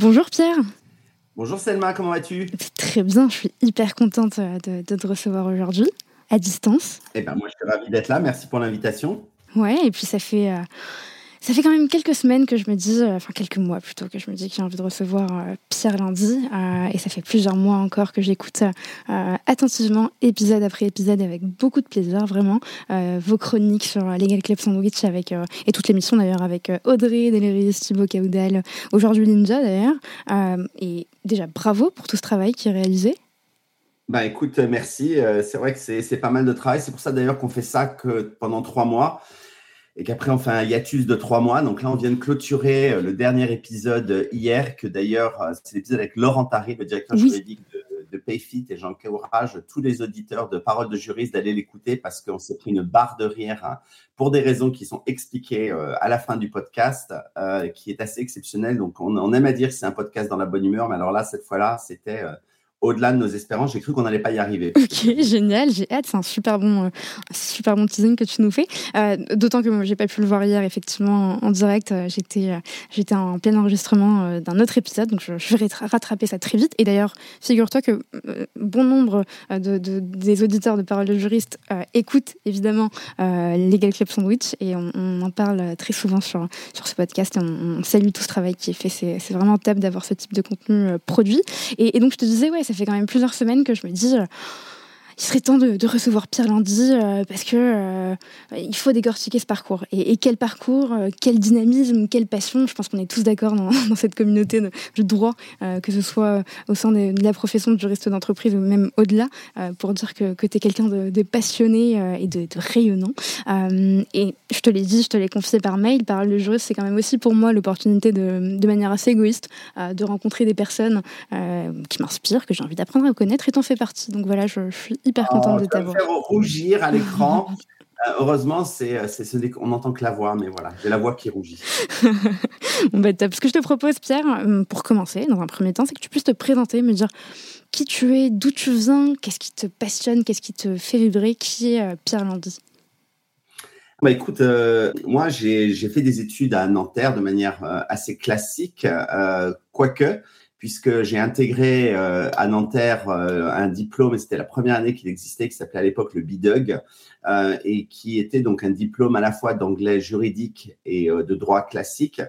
Bonjour Pierre. Bonjour Selma, comment vas-tu? Très bien, je suis hyper contente euh, de, te recevoir aujourd'hui, à distance. Eh ben moi je suis ravie d'être là, merci pour l'invitation. Ouais, et puis ça fait, euh, ça fait quand même quelques semaines que je me dis, euh, enfin quelques mois plutôt, que je me dis que j'ai envie de recevoir euh, Pierre Lundi. Euh, et ça fait plusieurs mois encore que j'écoute attentivement, épisode après épisode, avec beaucoup de plaisir, vraiment. vos chroniques sur Legal Club Sandwich avec, et toute l'émission d'ailleurs avec Audrey, Deléris, Thibaut Caudal, aujourd'hui Ninja d'ailleurs. et déjà, bravo pour tout ce travail qui est réalisé. Bah écoute, merci. c'est vrai que c'est pas mal de travail. C'est pour ça d'ailleurs qu'on fait ça que pendant trois mois et qu'après on fait un hiatus de trois mois. Donc là, on vient de clôturer euh, le dernier épisode euh, hier, que d'ailleurs, euh, c'est l'épisode avec Laurent Tari, le directeur juridique de, Payfit, et j'encourage tous les auditeurs de Parole de juriste d'aller l'écouter parce qu'on s'est pris une barre de rire hein, pour des raisons qui sont expliquées à la fin du podcast, qui est assez exceptionnel. Donc on, on aime à dire que c'est un podcast dans la bonne humeur, mais alors là, cette fois-là, c'était au-delà de nos espérances. J'ai cru qu'on n'allait pas y arriver. Ok, génial, j'ai hâte. C'est un super bon, euh, super bon teasing que tu nous fais. Euh, D'autant que j'ai pas pu le voir hier, effectivement, en, direct. Euh, j'étais, j'étais en plein enregistrement d'un autre épisode, donc je, vais rattraper ça très vite. Et d'ailleurs, figure-toi que bon nombre de, de, des auditeurs de Parole de juriste écoutent évidemment Legal Club Sandwich et on, en parle très souvent sur, sur ce podcast. Et on, salue tout ce travail qui est fait. C'est vraiment top d'avoir ce type de contenu produit. Et, donc, je te disais, ouais, ça fait quand même plusieurs semaines que je me dis, euh, il serait temps de, recevoir Pierre Landy euh, parce que euh, il faut décortiquer ce parcours. Et, quel parcours, euh, quel dynamisme, quelle passion. Je pense qu'on est tous d'accord dans, cette communauté de, droit, que ce soit au sein de, la profession de juriste d'entreprise ou même au-delà, pour dire que, tu es quelqu'un de, passionné et de, rayonnant. et je te l'ai dit, je te l'ai confié par mail, par le juriste, c'est quand même aussi pour moi l'opportunité de, manière assez égoïste de rencontrer des personnes qui m'inspirent, que j'ai envie d'apprendre à connaître et t'en fais partie. Donc voilà, je, je suis hyper contente oh, de t'avoir. faire rougir à l'écran. Euh, heureusement, c'est, euh, c'est, on n'entend que la voix, mais voilà, j'ai la voix qui rougit. bon, bah, Ce que je te propose, Pierre, euh, pour commencer, dans un premier temps, c'est que tu puisses te présenter, me dire qui tu es, d'où tu viens, qu'est-ce qui te passionne, qu'est-ce qui te fait vibrer, qui est Pierre Landy bah écoute, moi j'ai, j'ai fait des études à Nanterre de manière assez classique, quoique puisque j'ai intégré euh, à Nanterre euh, un diplôme, et c'était la première année qu'il existait, qui s'appelait à l'époque le BIDUG, euh, et qui était donc un diplôme à la fois d'anglais juridique et de droit classique.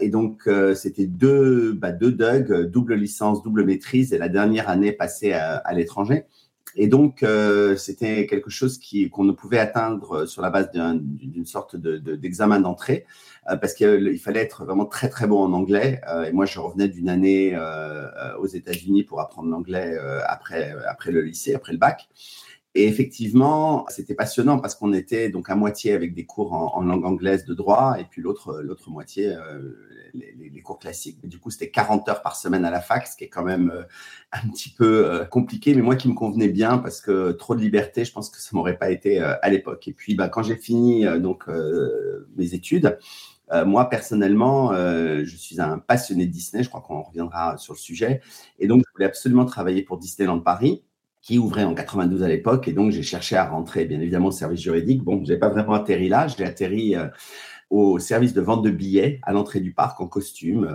et donc, c'était deux, bah, deux DUG, double licence, double maîtrise, et la dernière année passée à, l'étranger. Et donc, c'était quelque chose qu'on ne pouvait atteindre sur la base d'une sorte de, d'examen d'entrée. Euh, parce qu'il fallait être vraiment très très bon en anglais. Euh, et moi, je revenais d'une année euh, aux États-Unis pour apprendre l'anglais après après le lycée, après le bac. Et effectivement, c'était passionnant parce qu'on était donc à moitié avec des cours en, langue anglaise de droit et puis l'autre l'autre moitié les, cours classiques. du coup, c'était 40 heures par semaine à la fac, ce qui est quand même un petit peu compliqué, mais moi qui me convenait bien parce que trop de liberté, je pense que ça m'aurait pas été à l'époque. Et puis, bah, quand j'ai fini donc mes études, euh, moi, personnellement, euh, je suis un passionné de Disney. Je crois qu'on reviendra sur le sujet. Et donc, je voulais absolument travailler pour Disneyland Paris qui ouvrait en 92 à l'époque. Et donc, j'ai cherché à rentrer, bien évidemment, au service juridique. Bon, je n'ai pas vraiment atterri là. J'ai atterri euh, au service de vente de billets à l'entrée du parc en costume.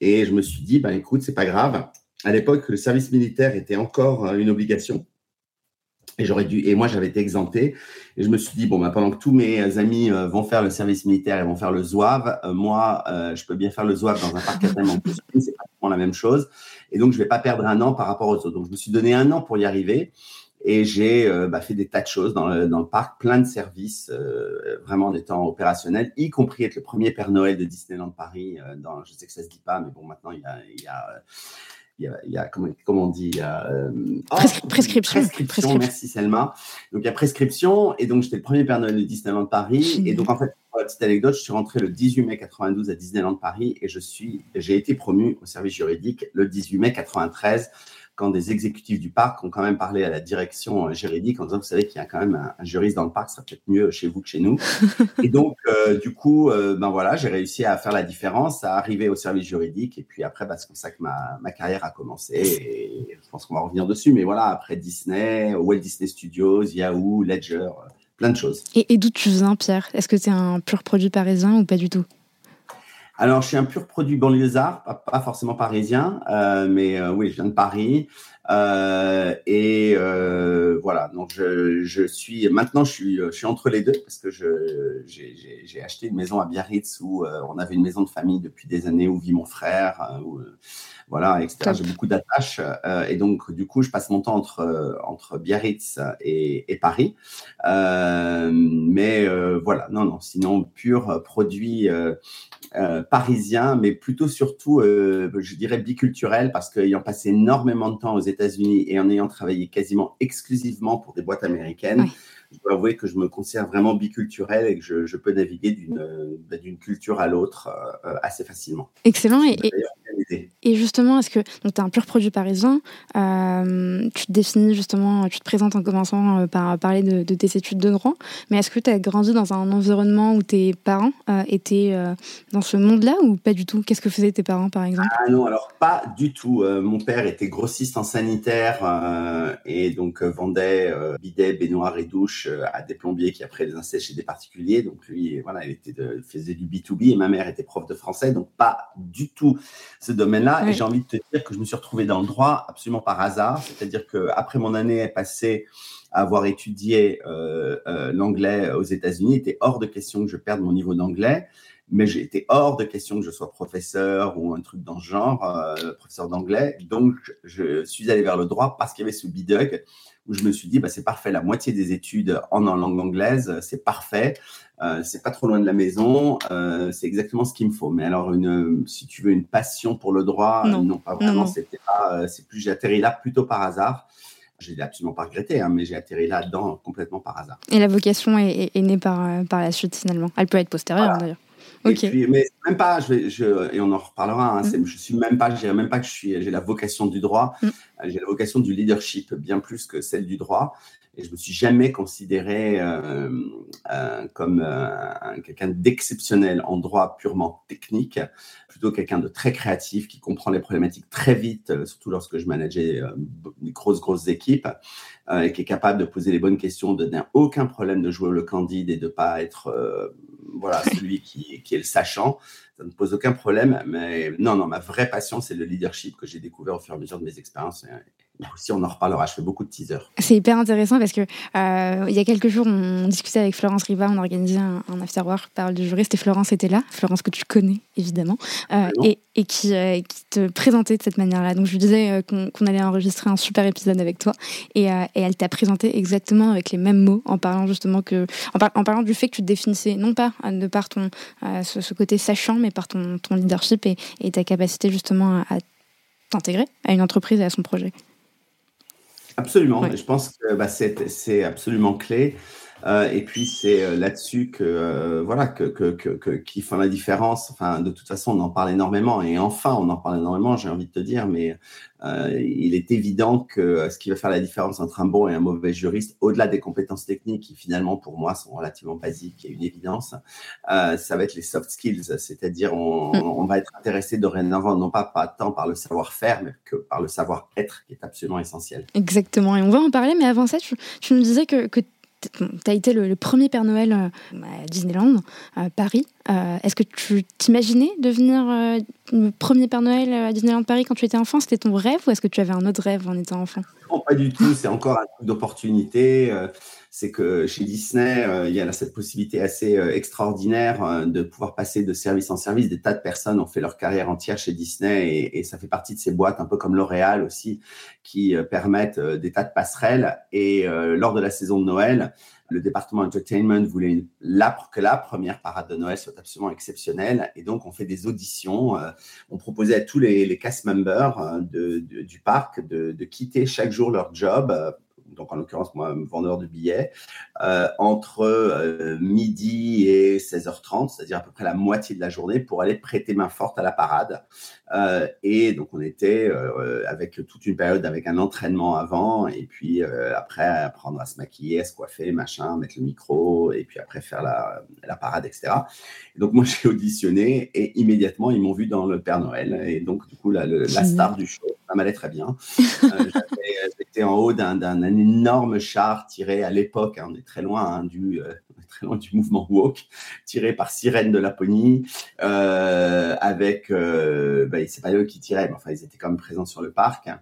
et je me suis dit, ben, écoute, c'est pas grave. À l'époque, le service militaire était encore une obligation. Et j'aurais dû, et moi j'avais été exempté. Et je me suis dit bon, bah, pendant que tous mes amis euh, vont faire le service militaire et vont faire le zouave, euh, moi euh, je peux bien faire le zouave dans un parc à thème en costume, c'est pratiquement la même chose. Et donc je vais pas perdre un an par rapport aux autres. Donc je me suis donné un an pour y arriver. Et j'ai bah, fait des tas de choses dans le, dans le parc, plein de services, vraiment en étant opérationnel, y compris être le premier Père Noël de Disneyland Paris. dans, je sais que ça se dit pas, mais bon, maintenant il y a, il y a il y a, comment, on dit oh, prescription. prescription. Merci Selma. Donc il y a prescription et donc j'étais le premier Père Noël de Disneyland Paris et donc en fait petite anecdote, je suis rentré le 18 mai 92 à Disneyland Paris et je suis, j'ai été promu au service juridique le 18 mai 93 quand des exécutifs du parc ont quand même parlé à la direction euh, juridique en disant, vous savez qu'il y a quand même un, juriste dans le parc, ça serait peut-être mieux chez vous que chez nous. et donc, euh, du coup, euh, ben voilà, j'ai réussi à faire la différence, à arriver au service juridique. Et puis après, bah, c'est comme ça que ma, ma, carrière a commencé. Et je pense qu'on va revenir dessus. Mais voilà, après Disney, Walt Disney Studios, Yahoo, Ledger, plein de choses. Et, et d'où tu viens, Pierre? Est-ce que tu es un pur produit parisien ou pas du tout? Alors, je suis un pur produit banlieusard, pas, pas forcément parisien, euh, mais euh, oui, je viens de Paris. Euh, et euh, voilà, donc je, je, suis maintenant, je suis, je suis entre les deux parce que j'ai acheté une maison à Biarritz où euh, on avait une maison de famille depuis des années où vit mon frère. Où, voilà, etc. J'ai beaucoup d'attaches et donc du coup, je passe mon temps entre entre Biarritz et, et Paris. Mais voilà, non, non, sinon pur produit parisien, mais plutôt surtout, je dirais biculturel, parce qu'ayant passé énormément de temps aux États-Unis et en ayant travaillé quasiment exclusivement pour des boîtes américaines je dois avouer que je me considère vraiment biculturel et que je, je peux naviguer d'une bah, d'une culture à l'autre euh, assez facilement. Excellent. Et, et, justement, est-ce que tu es un pur produit parisien euh, Tu te définis justement, tu te présentes en commençant euh, par parler de, de tes études de droit, mais est-ce que tu as grandi dans un environnement où tes parents étaient dans ce monde-là ou pas du tout? Qu'est-ce que faisaient tes parents par exemple? Ah non, alors pas du tout. mon père était grossiste en sanitaire et donc vendait bidets, baignoires et douches euh, à des plombiers qui après les installaient chez des particuliers. Donc lui, voilà, il était de, faisait du B2B et ma mère était prof de français, donc pas du tout ce domaine-là. Et j'ai envie de te dire que je me suis retrouvé dans le droit absolument par hasard. C'est-à-dire que après mon année passée à avoir étudié euh, euh, l'anglais aux États-Unis, il était hors de question que je perde mon niveau d'anglais mais j'étais hors de question que je sois professeur ou un truc dans ce genre, professeur d'anglais. Donc, je suis allé vers le droit parce qu'il y avait ce bidug où je me suis dit, bah, c'est parfait, la moitié des études en, langue anglaise, c'est parfait, euh, c'est pas trop loin de la maison, euh, c'est exactement ce qu'il me faut. Mais alors, une, si tu veux une passion pour le droit, non, pas vraiment, c'était euh, c'est plus, j'ai atterri là plutôt par hasard. Je l'ai absolument pas regretté, hein, mais j'ai atterri là-dedans complètement par hasard. Et la vocation est, née par, euh, par la suite finalement. Elle peut être postérieure d'ailleurs. Et mais même pas, je vais, je, et on en reparlera. Hein, mm. Je suis même pas, je dirais même pas que je suis, j'ai la vocation du droit. Mm. J'ai la vocation du leadership bien plus que celle du droit. Et je me suis jamais considéré euh, euh, comme euh, quelqu'un d'exceptionnel en droit purement technique, plutôt quelqu'un de très créatif qui comprend les problématiques très vite, surtout lorsque je manageais des grosses grosses équipes, et qui est capable de poser les bonnes questions, de n'avoir aucun problème de jouer le candide et de pas être voilà, celui qui, qui, est le sachant. Ça ne pose aucun problème. Mais non, non, ma vraie passion, c'est le leadership que j'ai découvert au fur et à mesure de mes expériences. Aussi, on en reparlera. Je fais beaucoup de teasers. C'est hyper intéressant parce que euh, il y a quelques jours, on discutait avec Florence Riva, on organisait un, un afterwork parole du juriste et Florence était là. Florence que tu connais évidemment euh, et, et qui, euh, qui, te présentait de cette manière-là. Donc je lui disais qu'on allait enregistrer un super épisode avec toi et, et elle t'a présenté exactement avec les mêmes mots en parlant justement que en, en, parlant du fait que tu te définissais non pas de par ton ce, ce, côté sachant mais par ton, ton leadership et, et, ta capacité justement à, à t'intégrer à une entreprise et à son projet. Absolument. Ouais. Je pense que bah, c'est absolument clé. Euh, et puis c'est euh, là-dessus que euh, voilà que, que, que, qui font la différence. Enfin, de toute façon, on en parle énormément. Et enfin, on en parle énormément. J'ai envie de te dire, mais euh, il est évident que ce qui va faire la différence entre un bon et un mauvais juriste, au-delà des compétences techniques qui finalement pour moi sont relativement basiques et une évidence, ça va être les soft skills. C'est-à-dire on, mm. on, va être intéressé dorénavant non pas, pas tant par le savoir-faire, mais que par le savoir-être qui est absolument essentiel. Exactement. Et on va en parler. Mais avant ça, tu, tu nous disais que, que tu as été le, premier Père Noël euh, à Disneyland, à Paris. Euh, Est-ce que tu t'imaginais devenir euh, le premier Père Noël à Disneyland Paris quand tu étais enfant? C'était ton rêve ou est-ce que tu avais un autre rêve en étant enfant? Non, pas du tout. C'est encore un truc d'opportunité. Euh, c'est que chez Disney, il y a cette possibilité assez extraordinaire de pouvoir passer de service en service. Des tas de personnes ont fait leur carrière entière chez Disney et, ça fait partie de ces boîtes, un peu comme L'Oréal aussi, qui permettent des tas de passerelles. Et lors de la saison de Noël, le département entertainment voulait que la première parade de Noël soit absolument exceptionnelle. Et donc, on fait des auditions. Euh, on proposait à tous les, cast members euh, du parc de, quitter chaque jour leur job euh, donc en l'occurrence moi, vendeur de billets, euh, entre euh, midi et 16h30, c'est-à-dire à peu près la moitié de la journée, pour aller prêter main forte à la parade. Euh, et donc on était avec toute une période avec un entraînement avant, et puis après apprendre à se maquiller, à se coiffer, machin, mettre le micro, et puis après faire la, la parade, etc. donc moi j'ai auditionné et immédiatement ils m'ont vu dans le Père Noël, et donc du coup la, la star du show, ça m'allait très bien. J'étais en haut d'un énorme char tiré à l'époque, hein, on est très loin hein, du euh, très loin du mouvement woke, tiré par Sirène de Laponie, euh, avec, euh, bah, c'est pas eux qui tiraient, mais enfin ils étaient quand même présents sur le parc, hein,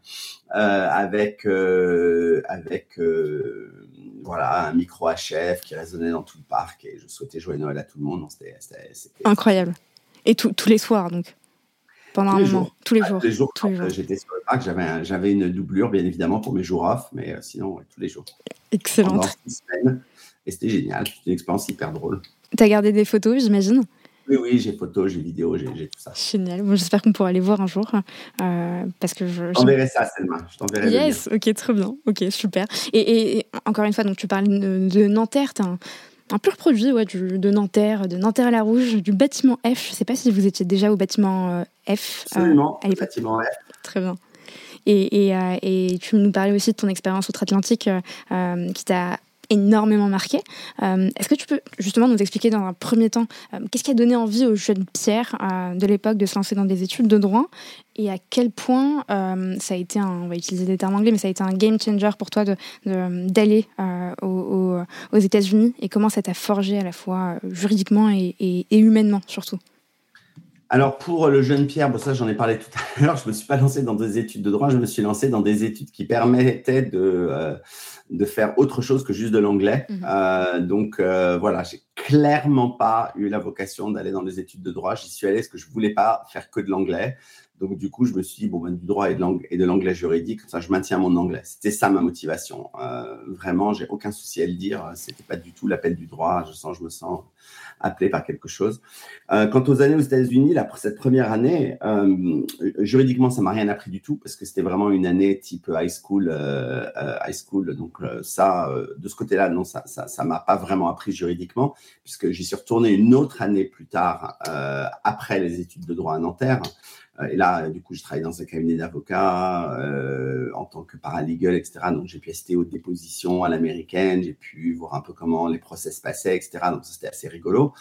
euh, avec avec voilà un micro HF qui résonnait dans tout le parc et je souhaitais jouer Noël à tout le monde. C'était incroyable. Et tous les soirs donc pendant un moment, tous les jours. Tous les jours, j'étais sur le parc, j'avais, j'avais une doublure, bien évidemment, pour mes jours off, mais euh, sinon, tous les jours. Excellent. Et c'était génial, c'était une expérience hyper drôle. Tu as gardé des photos, j'imagine? Oui, oui, j'ai photos, j'ai vidéos, j'ai, tout ça. Génial. Bon, j'espère qu'on pourra les voir un jour. Euh, parce que je, t'enverrai ça, Selma. Je t'enverrai Yes, ok, très bien. Ok, super. Et, encore une fois, donc tu parles de, de Nanterre. un, un pur produit ouais, de Nanterre, de Nanterre à la Rouge, du bâtiment F. Je ne sais pas si vous étiez déjà au bâtiment euh, F. Euh, Absolument, euh, bâtiment F. Très bien. Et, et, euh, et, tu nous parlais aussi de ton expérience outre-Atlantique qui t'a énormément marqué. Euh, est-ce que tu peux justement nous expliquer dans un premier temps euh, qu'est-ce qui a donné envie aux jeunes Pierre euh, de l'époque de se lancer dans des études de droit et à quel point ça a été un, on va utiliser des termes anglais, mais ça a été un game changer pour toi d'aller de, aux, aux États-Unis et comment ça t'a forgé à la fois juridiquement et, humainement surtout? Alors pour le jeune Pierre, bon ça j'en ai parlé tout à l'heure, je me suis pas lancé dans des études de droit, je me suis lancé dans des études qui permettaient de de faire autre chose que juste de l'anglais. Mhm. Euh, donc euh, voilà, j'ai clairement pas eu la vocation d'aller dans les études de droit. J'y suis allé parce que je voulais pas faire que de l'anglais. Donc du coup, je me suis dit bon ben, du droit et de l'anglais juridique, ça je maintiens mon anglais. C'était ça ma motivation. Euh, vraiment, j'ai aucun souci à le dire. C'était pas du tout l'appel du droit. Je sens, je me sens appelé par quelque chose. Euh, quant aux années aux États-Unis, cette première année, euh, juridiquement, ça m'a rien appris du tout parce que c'était vraiment une année type high school, euh, high school. Donc ça, de ce côté-là, non, ça, ça, ça m'a pas vraiment appris juridiquement puisque j'y suis retourné une autre année plus tard après les études de droit à Nanterre. Euh, et là, du coup, je travaille dans un cabinet d'avocats euh, en tant que paralegal, etc. Donc, j'ai pu assister aux dépositions à l'américaine, j'ai pu voir un peu comment les process passaient, etc. Donc, c'était assez rigolo.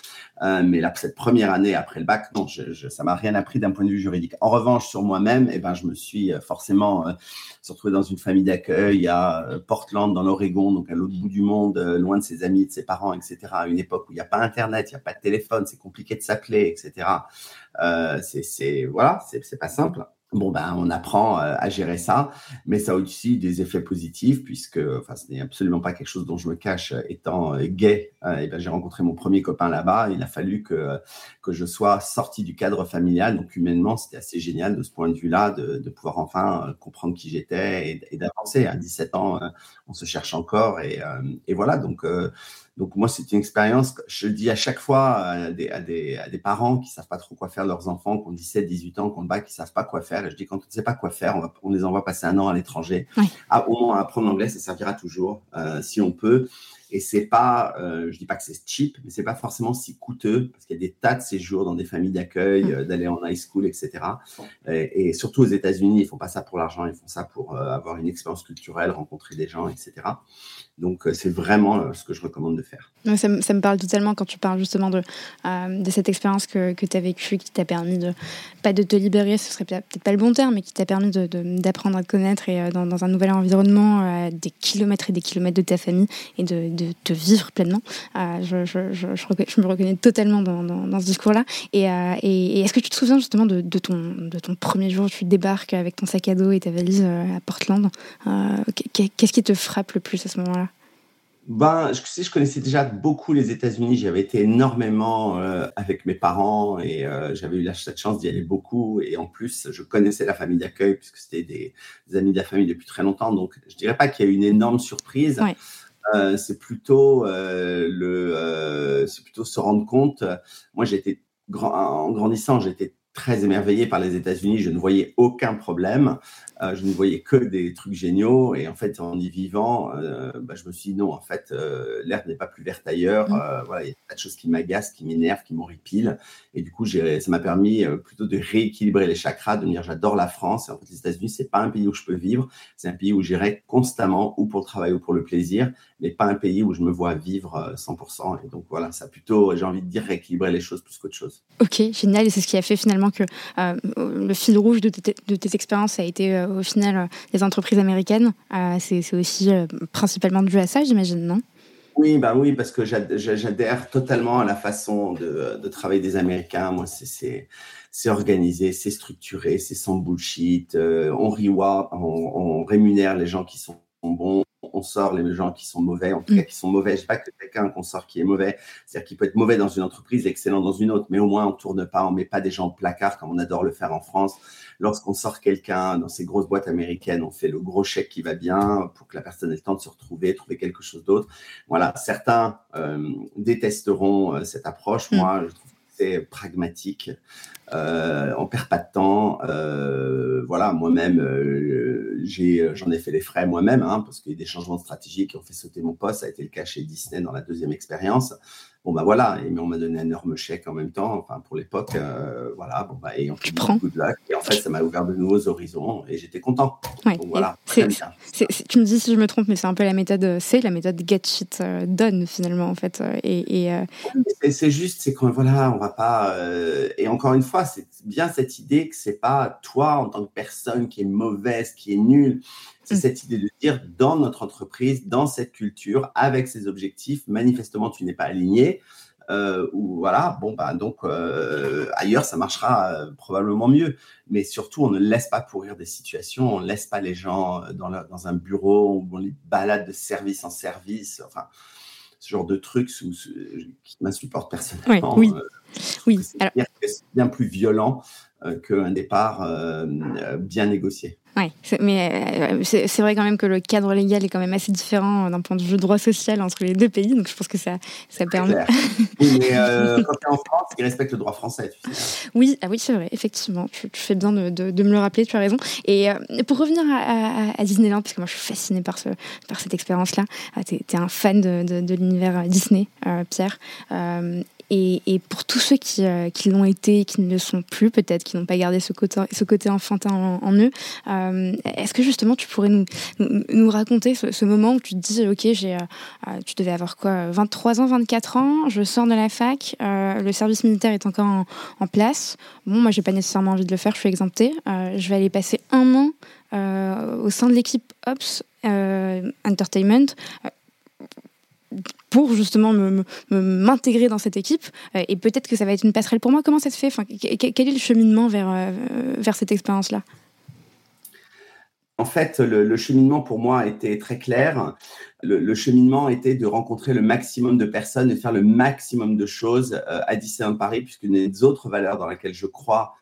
Euh, mais là, cette première année après le bac, non, je, je, ça m'a rien appris d'un point de vue juridique. En revanche, sur moi-même, eh ben, je me suis forcément euh, retrouvé dans une famille d'accueil à Portland, dans l'Oregon, donc à l'autre bout du monde, loin de ses amis, de ses parents, etc. À une époque où il n'y a pas Internet, il n'y a pas de téléphone, c'est compliqué de s'appeler, etc. Euh, c'est voilà, c'est pas simple. Bon, ben, on apprend euh, à gérer ça, mais ça a aussi des effets positifs, puisque enfin, ce n'est absolument pas quelque chose dont je me cache euh, étant gay. et ben, j'ai rencontré mon premier copain là-bas. Il a fallu que, je sois sorti du cadre familial. Donc, humainement, c'était assez génial de ce point de vue-là, de, pouvoir enfin comprendre qui j'étais et, d'avancer. À 17 ans, on se cherche encore. Et, voilà, donc donc moi, c'est une expérience, je dis à chaque fois à des, parents qui savent pas trop quoi faire leurs enfants, qui ont 17, 18 ans, qui ont le qui savent pas quoi faire. Je dis, quand on ne sait pas quoi faire, on, va, on les envoie passer un an à l'étranger. À, au moins, apprendre l'anglais, ça servira toujours, euh, si on peut. Et c'est pas, euh, je dis pas que c'est cheap, mais c'est pas forcément si coûteux parce qu'il y a des tas de séjours dans des familles d'accueil, mm. euh, d'aller en high school, etc. Et, et surtout aux États-Unis, ils font pas ça pour l'argent, ils font ça pour euh, avoir une expérience culturelle, rencontrer des gens, etc. Donc, c'est vraiment ce que je recommande de faire. Ça, me parle totalement quand tu parles justement de, de cette expérience que, que tu as vécue, qui t'a permis de, pas de te libérer, ce serait peut-être pas le bon terme, mais qui t'a permis d'apprendre de, à te connaître et dans, dans, un nouvel environnement, des kilomètres et des kilomètres de ta famille et de, de te vivre pleinement. Je, je, je, je, me reconnais totalement dans, dans, dans ce discours-là. Et, et, est-ce que tu te souviens justement de, de, ton, de ton premier jour où tu débarques avec ton sac à dos et ta valise à Portland Qu'est-ce qui te frappe le plus à ce moment-là? Ben, je, sais, je connaissais déjà beaucoup les États-Unis. J'avais été énormément euh, avec mes parents et euh, j'avais eu la, cette chance d'y aller beaucoup. Et en plus, je connaissais la famille d'accueil puisque c'était des, amis de la famille depuis très longtemps. Donc, je dirais pas qu'il y a eu une énorme surprise. Euh, c'est plutôt le, c'est plutôt se rendre compte. Moi, j'étais en grandissant, j'étais très émerveillé par les États-Unis. Je ne voyais aucun problème. Euh, je ne voyais que des trucs géniaux. Et en fait, en y vivant, euh, bah, je me suis dit non, en fait, euh, l'herbe n'est pas plus verte ailleurs. Mmh. voilà, il y a pas de choses qui m'agacent, qui m'énervent, qui m'horripilent. Et du coup, ça m'a permis plutôt de rééquilibrer les chakras, de me dire j'adore la France. Et en fait, les États-Unis, c'est pas un pays où je peux vivre. C'est un pays où j'irai constamment, ou pour le travail ou pour le plaisir, mais pas un pays où je me vois vivre 100%. Et donc voilà, ça a plutôt, j'ai envie de dire, rééquilibrer les choses plus qu'autre chose. Ok, génial. Et c'est ce qui a fait finalement que le fil rouge de, de tes expériences a été au final euh, les entreprises américaines. Euh, c'est aussi euh, principalement dû à ça, j'imagine, non? Oui, bah oui, parce que j'adhère totalement à la façon de, travailler des Américains. Moi, c'est organisé, c'est structuré, c'est sans bullshit. on reward, on, rémunère les gens qui sont bons, on sort les gens qui sont mauvais, en tout cas mm. qui sont mauvais. Je sais pas que quelqu'un qu'on sort qui est mauvais, c'est-à-dire qu'il peut être mauvais dans une entreprise, excellent dans une autre, mais au moins on tourne pas, on met pas des gens au placard comme on adore le faire en France. Lorsqu'on sort quelqu'un dans ces grosses boîtes américaines, on fait le gros chèque qui va bien pour que la personne ait le temps de se retrouver, trouver quelque chose d'autre. Voilà, certains euh, détesteront euh, cette approche. Mm. Moi, je trouve pragmatique. Euh, on perd pas de temps. Euh, voilà, moi-même, euh, j'en ai fait les frais moi-même, hein, parce qu'il y a des changements de stratégie qui ont fait sauter mon poste. Ça a été le cas chez Disney dans la deuxième expérience. Bon, bah voilà, et, mais on m'a donné un énorme chèque en même temps, enfin pour l'époque, euh, voilà, bon, bah, et on tu prends. De luck, et en fait, ça m'a ouvert de nouveaux horizons et j'étais content. Ouais, Donc, voilà, c'est, tu me dis si je me trompe, mais c'est un peu la méthode, c'est la méthode get shit euh, done finalement, en fait. Euh, et, et c'est juste, c'est qu'on, voilà, on va pas, et encore une fois, c'est bien cette idée que c'est pas toi en tant que personne qui est mauvaise, qui est nulle, c'est mm. cette idée de dire dans notre entreprise, dans cette culture, avec ces objectifs, manifestement tu n'es pas aligné. Euh, ou voilà, bon bah donc euh, ailleurs ça marchera euh, probablement mieux, mais surtout on ne laisse pas pourrir des situations, on ne laisse pas les gens dans, dans un bureau où on les balade de service en service, enfin ce genre de trucs qui m'insupportent personnellement. Oui, oui. C'est bien plus violent qu'un départ bien négocié. Oui, mais euh, c'est vrai quand même que le cadre légal est quand même assez différent euh, d'un point de vue droit social entre les deux pays, donc je pense que ça, ça permet. mais euh, quand tu es en France, ils respectent le droit français. Tu sais. Oui, ah oui c'est vrai, effectivement. Tu, fais bien de, de, me le rappeler, tu as raison. Et pour revenir à, à, Disneyland, parce que moi je suis fascinée par, ce, par cette expérience-là, ah, tu es, un fan de, de l'univers Disney, Pierre. Et, pour tous ceux qui, euh, qui l'ont été, qui ne le sont plus, peut-être, qui n'ont pas gardé ce côté, enfantin en, eux, euh, est-ce que justement tu pourrais nous, raconter ce, moment où tu te dis, ok, j'ai, euh, tu devais avoir quoi, 23 ans, 24 ans, je sors de la fac, le service militaire est encore en, en place. Bon, moi, j'ai pas nécessairement envie de le faire, je suis exemptée. je vais aller passer un an au sein de l'équipe Ops Entertainment pour justement m'intégrer dans cette équipe euh, et peut-être que ça va être une passerelle pour moi. Comment ça se fait? Quel est le cheminement vers, euh, vers cette expérience-là? En fait, le, cheminement pour moi était très clair. Le, cheminement était de rencontrer le maximum de personnes et faire le maximum de choses euh, à Disneyland Paris, puisque une des autres valeurs dans laquelle je crois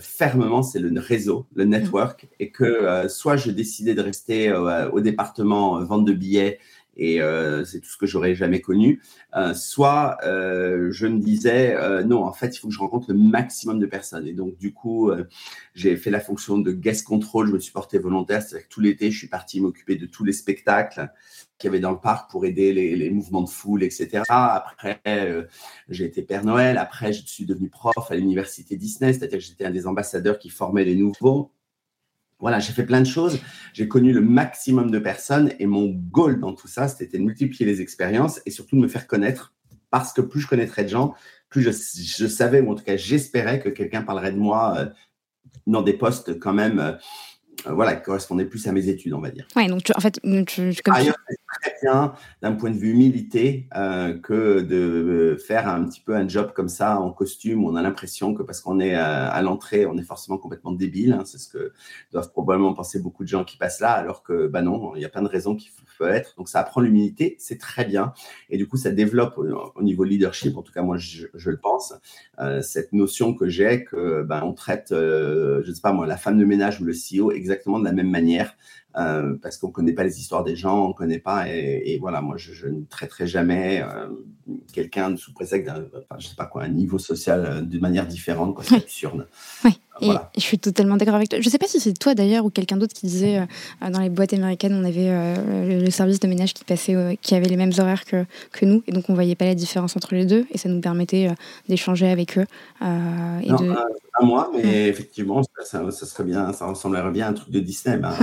fermement, c'est le réseau, le network, et que soit je décidais de rester au département vente de billets et euh, c'est tout ce que j'aurais jamais connu. Euh, soit euh, je me disais non, en fait, il faut que je rencontre le maximum de personnes. Et donc du coup, j'ai fait la fonction de guest control. Je me suis porté volontaire, c'est-à-dire que tout l'été, je suis parti m'occuper de tous les spectacles qu'il y avait dans le parc pour aider les, mouvements de foule, etc. Après, j'ai été Père Noël. Après, je suis devenu prof à l'université Disney, c'est-à-dire que j'étais un des ambassadeurs qui formait les nouveaux. Voilà, j'ai fait plein de choses. J'ai connu le maximum de personnes et mon goal dans tout ça, c'était de multiplier les expériences et surtout de me faire connaître parce que plus je connaîtrais de gens, plus je, savais ou en tout cas j'espérais que quelqu'un parlerait de moi euh, dans des postes quand même. Euh, voilà, qui correspondaient plus à mes études, on va dire. Ouais, donc en fait, tu, Ailleurs, c'est très bien d'un point de vue humilité euh, que de faire un petit peu un job comme ça en costume. On a l'impression que parce qu'on est à, l'entrée, on est forcément complètement débile. Hein. c'est ce que doivent probablement penser beaucoup de gens qui passent là, alors que bah non, il y a plein de raisons qui peuvent être. Donc ça apprend l'humilité, c'est très bien. Et du coup, ça développe au, niveau leadership, en tout cas moi je, le pense, euh, cette notion que j'ai que ben, on traite, euh, je ne sais pas moi, la femme de ménage ou le CEO exactement de la même manière. Euh, parce qu'on ne connaît pas les histoires des gens, on ne connaît pas. Et, voilà, moi, je, ne traiterai jamais quelqu'un sous prétexte d'un, je sais pas quoi, un niveau social de manière différente. C'est absurde. Oui. Et, je suis totalement d'accord avec toi. Je ne sais pas si c'est toi d'ailleurs ou quelqu'un d'autre qui disait euh, dans les boîtes américaines, on avait euh, le, service de ménage qui passait, euh, qui avait les mêmes horaires que, que nous, et donc on voyait pas la différence entre les deux, et ça nous permettait d'échanger avec eux. et de... à moi, mais effectivement, ça, serait bien, ça ressemblerait bien à un truc de Disney. Ben,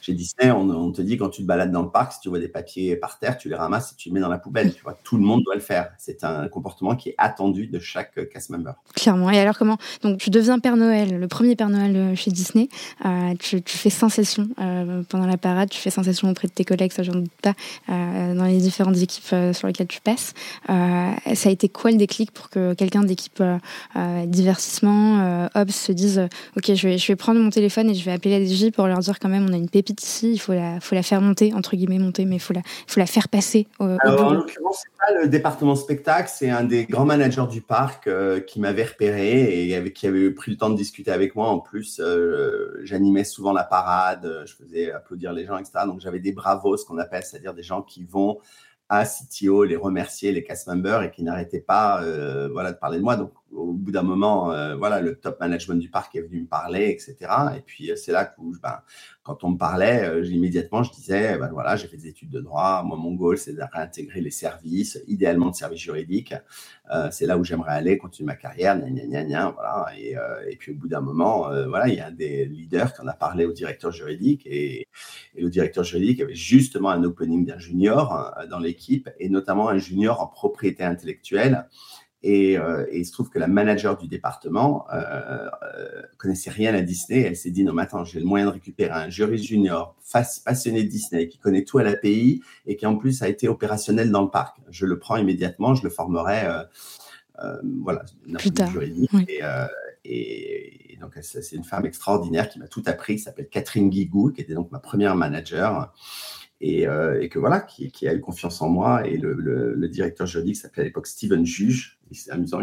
Chez Disney, on, te dit quand tu te balades dans le parc, si tu vois des papiers par terre, tu les ramasses et tu les mets dans la poubelle. Tu vois, tout le monde doit le faire. C'est un comportement qui est attendu de chaque cast member. Clairement. Et alors comment Donc tu deviens Père Noël le premier Père Noël euh, chez Disney. Euh, tu, fais sensation euh, pendant la parade, tu fais sensation auprès de tes collègues, ça j'en doute pas, dans les différentes équipes sur lesquelles tu passes. ça a été quoi le déclic pour que quelqu'un d'équipe divertissement, Ops, se dise Ok, je vais, je vais prendre mon téléphone et je vais appeler la DJ pour leur dire quand même on a une pépite ici, il faut la, faut la faire monter, entre guillemets monter, mais il faut la, faut la faire passer. Alors, en l'occurrence, c'est pas le département spectacle, c'est un des grands managers du parc qui m'avait repéré et avec qui avait pris le temps de discuter avec moi en plus, euh, j'animais souvent la parade, je faisais applaudir les gens, etc. Donc j'avais des bravos, ce qu'on appelle, c'est-à-dire des gens qui vont à CTO les remercier, les cast members et qui n'arrêtaient pas euh, voilà, de parler de moi. Donc au bout d'un moment, euh, voilà, le top management du parc est venu me parler, etc. Et puis c'est là que ben, quand on me parlait, immédiatement je disais, ben, voilà, j'ai fait des études de droit. Moi, mon goal, c'est de réintégrer les services, idéalement de services juridiques. Euh, c'est là où j'aimerais aller, continuer ma carrière, voilà. Et, euh, et, puis au bout d'un moment, euh, voilà, il y a des leaders qui en a parlé au directeur juridique et, et le directeur juridique avait justement un opening d'un junior dans l'équipe et notamment un junior en propriété intellectuelle. Et, et, il se trouve que la manager du département euh, connaissait rien à Disney. Elle s'est dit non, mais attends, j'ai le moyen de récupérer un juriste junior passionné de Disney qui connaît tout à l'API et qui en plus a été opérationnel dans le parc. Je le prends immédiatement, je le formerai, euh, euh, voilà, juridique. Euh, et, et, donc c'est une femme extraordinaire qui m'a tout appris, qui s'appelle Catherine Guigou, qui était donc ma première manager. Et, et que voilà, qui, qui, a eu confiance en moi. Et le, le, le directeur juridique s'appelait à l'époque Steven Juge, c'est amusant,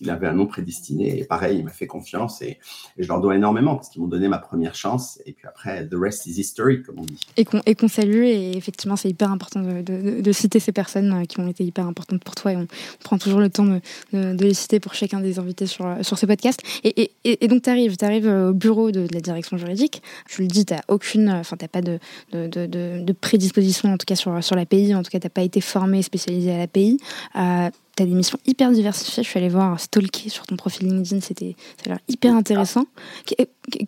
il, avait un nom prédestiné et pareil, il m'a fait confiance et, je leur dois énormément parce qu'ils m'ont donné ma première chance et puis après, the rest is history, comme on dit. Et qu'on salue et effectivement, c'est hyper important de, citer ces personnes euh, qui ont été hyper importantes pour toi et on, prend toujours le temps de, les citer pour chacun des invités sur, sur ce podcast. Et, donc, tu arrives, arrives au bureau de, la direction juridique, je le dis, tu n'as aucune, enfin, tu pas de, de, prédisposition en tout cas sur, sur l'API, en tout cas, tu n'as pas été formé, spécialisé à l'API. Euh, des missions hyper diversifiées. Je suis allée voir stalker sur ton profil LinkedIn, c'était ça a l'air hyper intéressant.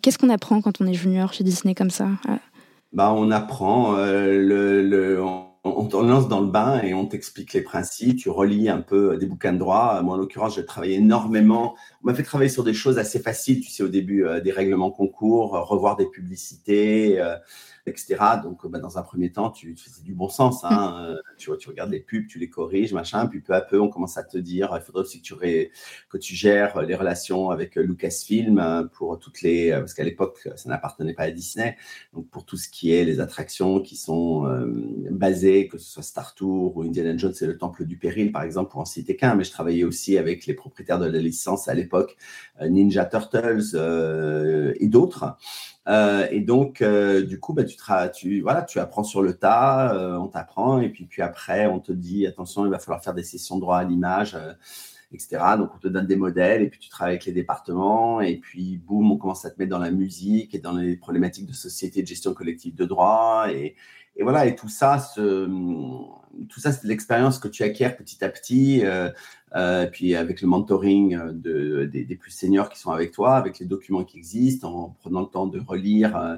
Qu'est-ce qu'on apprend quand on est junior chez Disney comme ça bah, On apprend, euh, on, te lance dans le bain et on t'explique les principes, tu relis un peu des bouquins de droit. Moi, en l'occurrence, j'ai travaillé énormément. On m'a fait travailler sur des choses assez faciles, tu sais, au début, euh, des règlements concours, revoir des publicités. Euh, etc. Donc, bah, dans un premier temps, tu, fais du bon sens. Hein. Euh, tu, tu regardes les pubs, tu les corriges, machin. Puis peu à peu, on commence à te dire, il faudrait aussi que tu, que tu gères les relations avec euh, Lucasfilm euh, pour toutes les, parce qu'à l'époque, ça n'appartenait pas à Disney. Donc, pour tout ce qui est les attractions qui sont basées, que ce soit Star Tour ou Indiana Jones et le Temple du Péril, par exemple, pour en citer qu'un. Mais je travaillais aussi avec les propriétaires de la licence à l'époque, Ninja Turtles et d'autres. Euh, et donc, euh, du coup, bah, tu, tu, voilà, tu apprends sur le tas, euh, on t'apprend, et puis, puis après, on te dit, attention, il va falloir faire des sessions de droit à l'image, etc. Donc, on te donne des modèles, et puis tu travailles avec les départements, et puis, boum, on commence à te mettre dans la musique et dans les problématiques de société de gestion collective de droit, et, et voilà, et tout ça, tout ça, c'est l'expérience que tu acquiers petit à petit. Euh, euh, puis avec le mentoring de, des, plus seniors qui sont avec toi, avec les documents qui existent, en prenant le temps de relire euh,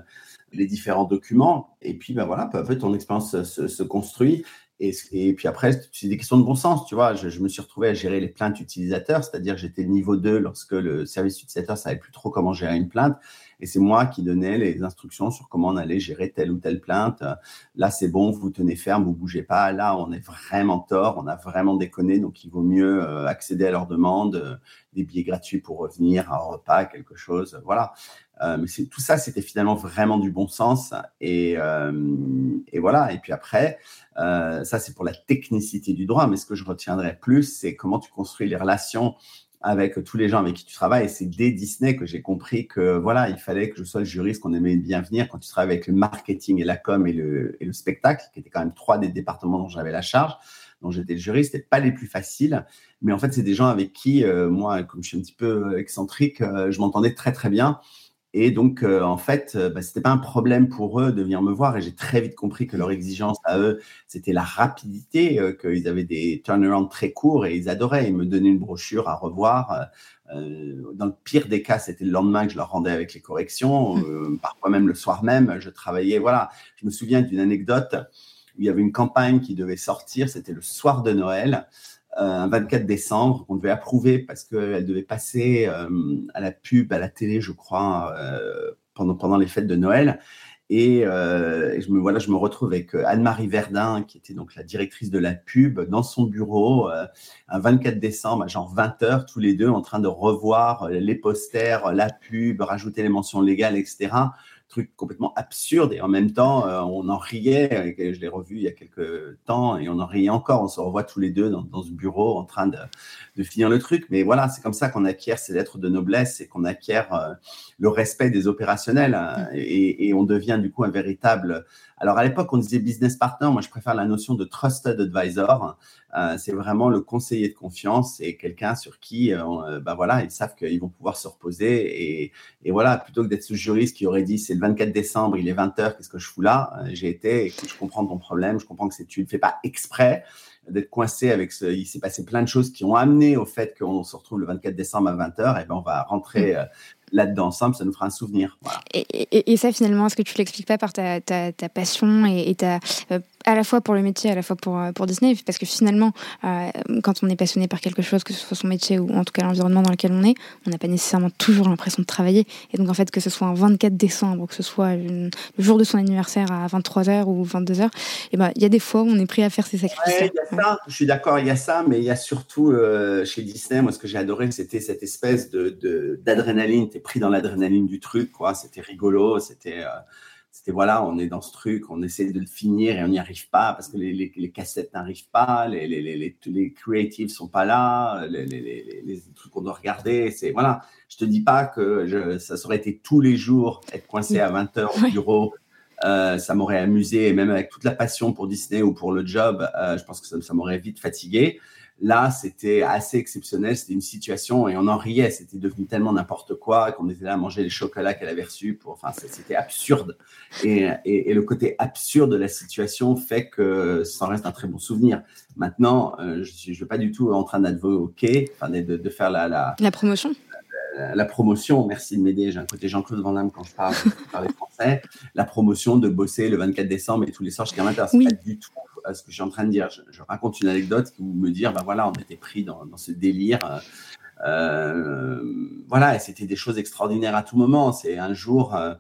les différents documents. Et puis, ben voilà, peu à peu, ton expérience se, construit. Et, et, puis après, c'est des questions de bon sens, tu vois. Je, me suis retrouvé à gérer les plaintes utilisateurs, c'est-à-dire j'étais niveau 2 lorsque le service utilisateur ne savait plus trop comment gérer une plainte. Et c'est moi qui donnais les instructions sur comment on allait gérer telle ou telle plainte. Là, c'est bon, vous tenez ferme, vous bougez pas. Là, on est vraiment tort, on a vraiment déconné, donc il vaut mieux euh, accéder à leur demande, euh, des billets gratuits pour revenir, un repas, quelque chose. Voilà. Euh, mais tout ça, c'était finalement vraiment du bon sens. Et voilà. Et puis après, ça, c'est pour la technicité du droit. Mais ce que je retiendrai plus, c'est comment tu construis les relations avec tous les gens avec qui tu travailles. Et c'est dès Disney que j'ai compris que voilà, il fallait que je sois le juriste qu'on aimait bien venir quand tu travailles avec le marketing et la com et le, et le spectacle, qui étaient quand même trois des départements dont j'avais la charge, dont j'étais le juriste, c'était pas les plus faciles. Mais en fait, c'est des gens avec qui, euh, moi, comme je suis un petit peu excentrique, euh, je m'entendais très très bien. Et donc, euh, en fait, euh, bah, ce n'était pas un problème pour eux de venir me voir. Et j'ai très vite compris que leur exigence à eux, c'était la rapidité, euh, qu'ils avaient des turnarounds très courts et ils adoraient. Ils me donnaient une brochure à revoir. dans le pire des cas, c'était le lendemain que je leur rendais avec les corrections. Mmh. parfois même le soir même, je travaillais. Voilà, je me souviens d'une anecdote où il y avait une campagne qui devait sortir. C'était le soir de Noël. Euh, un 24 décembre qu'on devait approuver parce qu'elle devait passer euh, à la pub, à la télé, je crois, euh, pendant, pendant les fêtes de Noël. Et, je me voilà, je me retrouve avec Anne-Marie Verdun, qui était donc la directrice de la pub, dans son bureau, un 24 décembre, genre 20 heures, tous les deux, en train de revoir les posters, la pub, rajouter les mentions légales, etc truc complètement absurde et en même temps, euh, on en riait. Je l'ai revu il y a quelques temps et on en riait encore. On se revoit tous les deux dans, ce bureau en train de, finir le truc. Mais voilà, c'est comme ça qu'on acquiert ces lettres de noblesse et qu'on acquiert euh, le respect des opérationnels hein, et, et, on devient du coup un véritable alors à l'époque, on disait business partner. Moi, je préfère la notion de trusted advisor. Euh, c'est vraiment le conseiller de confiance et quelqu'un sur qui, euh, euh, bah voilà, ils savent qu'ils vont pouvoir se reposer. Et, et voilà, plutôt que d'être ce juriste qui aurait dit c'est le 24 décembre, il est 20h, qu'est-ce que je fous là? J'ai été, écoute, je comprends ton problème, je comprends que c'est tu ne le fais pas exprès d'être coincé avec ce. Il s'est passé plein de choses qui ont amené au fait qu'on se retrouve le 24 décembre à 20h. Et ben on va rentrer mm. Là-dedans ensemble, ça nous fera un souvenir. Et, et, ça, finalement, est-ce que tu l'expliques pas par ta, ta, ta passion et, ta à la fois pour le métier, à la fois pour, euh, pour Disney, parce que finalement, euh, quand on est passionné par quelque chose, que ce soit son métier ou en tout cas l'environnement dans lequel on est, on n'a pas nécessairement toujours l'impression de travailler. Et donc, en fait, que ce soit un 24 décembre, ou que ce soit le jour de son anniversaire à 23h ou 22h, et eh ben, il y a des fois où on est pris à faire ces sacrifices. Ouais, y a ça, je suis d'accord, il y a ça, mais il y a surtout euh, chez Disney, moi, ce que j'ai adoré, c'était cette espèce de d'adrénaline. Pris dans l'adrénaline du truc, quoi. C'était rigolo, c'était c'était voilà, on est dans ce truc, on essaie de le finir et on n'y arrive pas parce que les, les, cassettes n'arrivent pas, les, les, les, les creatives sont pas là, les, trucs qu'on doit regarder. C'est voilà, je te dis pas que je, ça aurait été tous les jours être coincé à 20 heures au bureau. Euh, ça m'aurait amusé, et même avec toute la passion pour Disney ou pour le job, euh, je pense que ça, ça m'aurait vite fatigué. Là, c'était assez exceptionnel. C'était une situation et on en riait. C'était devenu tellement n'importe quoi qu'on était là à manger les chocolats qu'elle avait reçus. Pour... Enfin, c'était absurde. Et, et, le côté absurde de la situation fait que ça reste un très bon souvenir. Maintenant, euh, je ne suis pas du tout en train d'advoquer, enfin, de, de, faire la, la, la promotion. La, promotion, merci de m'aider. J'ai un côté Jean-Claude Van Damme quand je parle, parle français. La promotion de bosser le 24 décembre et tous les soirs, ne m'intéresse pas du tout ce que je suis en train de dire. Je, raconte une anecdote qui me dire, ben voilà, on était pris dans, ce délire. Euh, voilà, et c'était des choses extraordinaires à tout moment. C'est un jour, euh,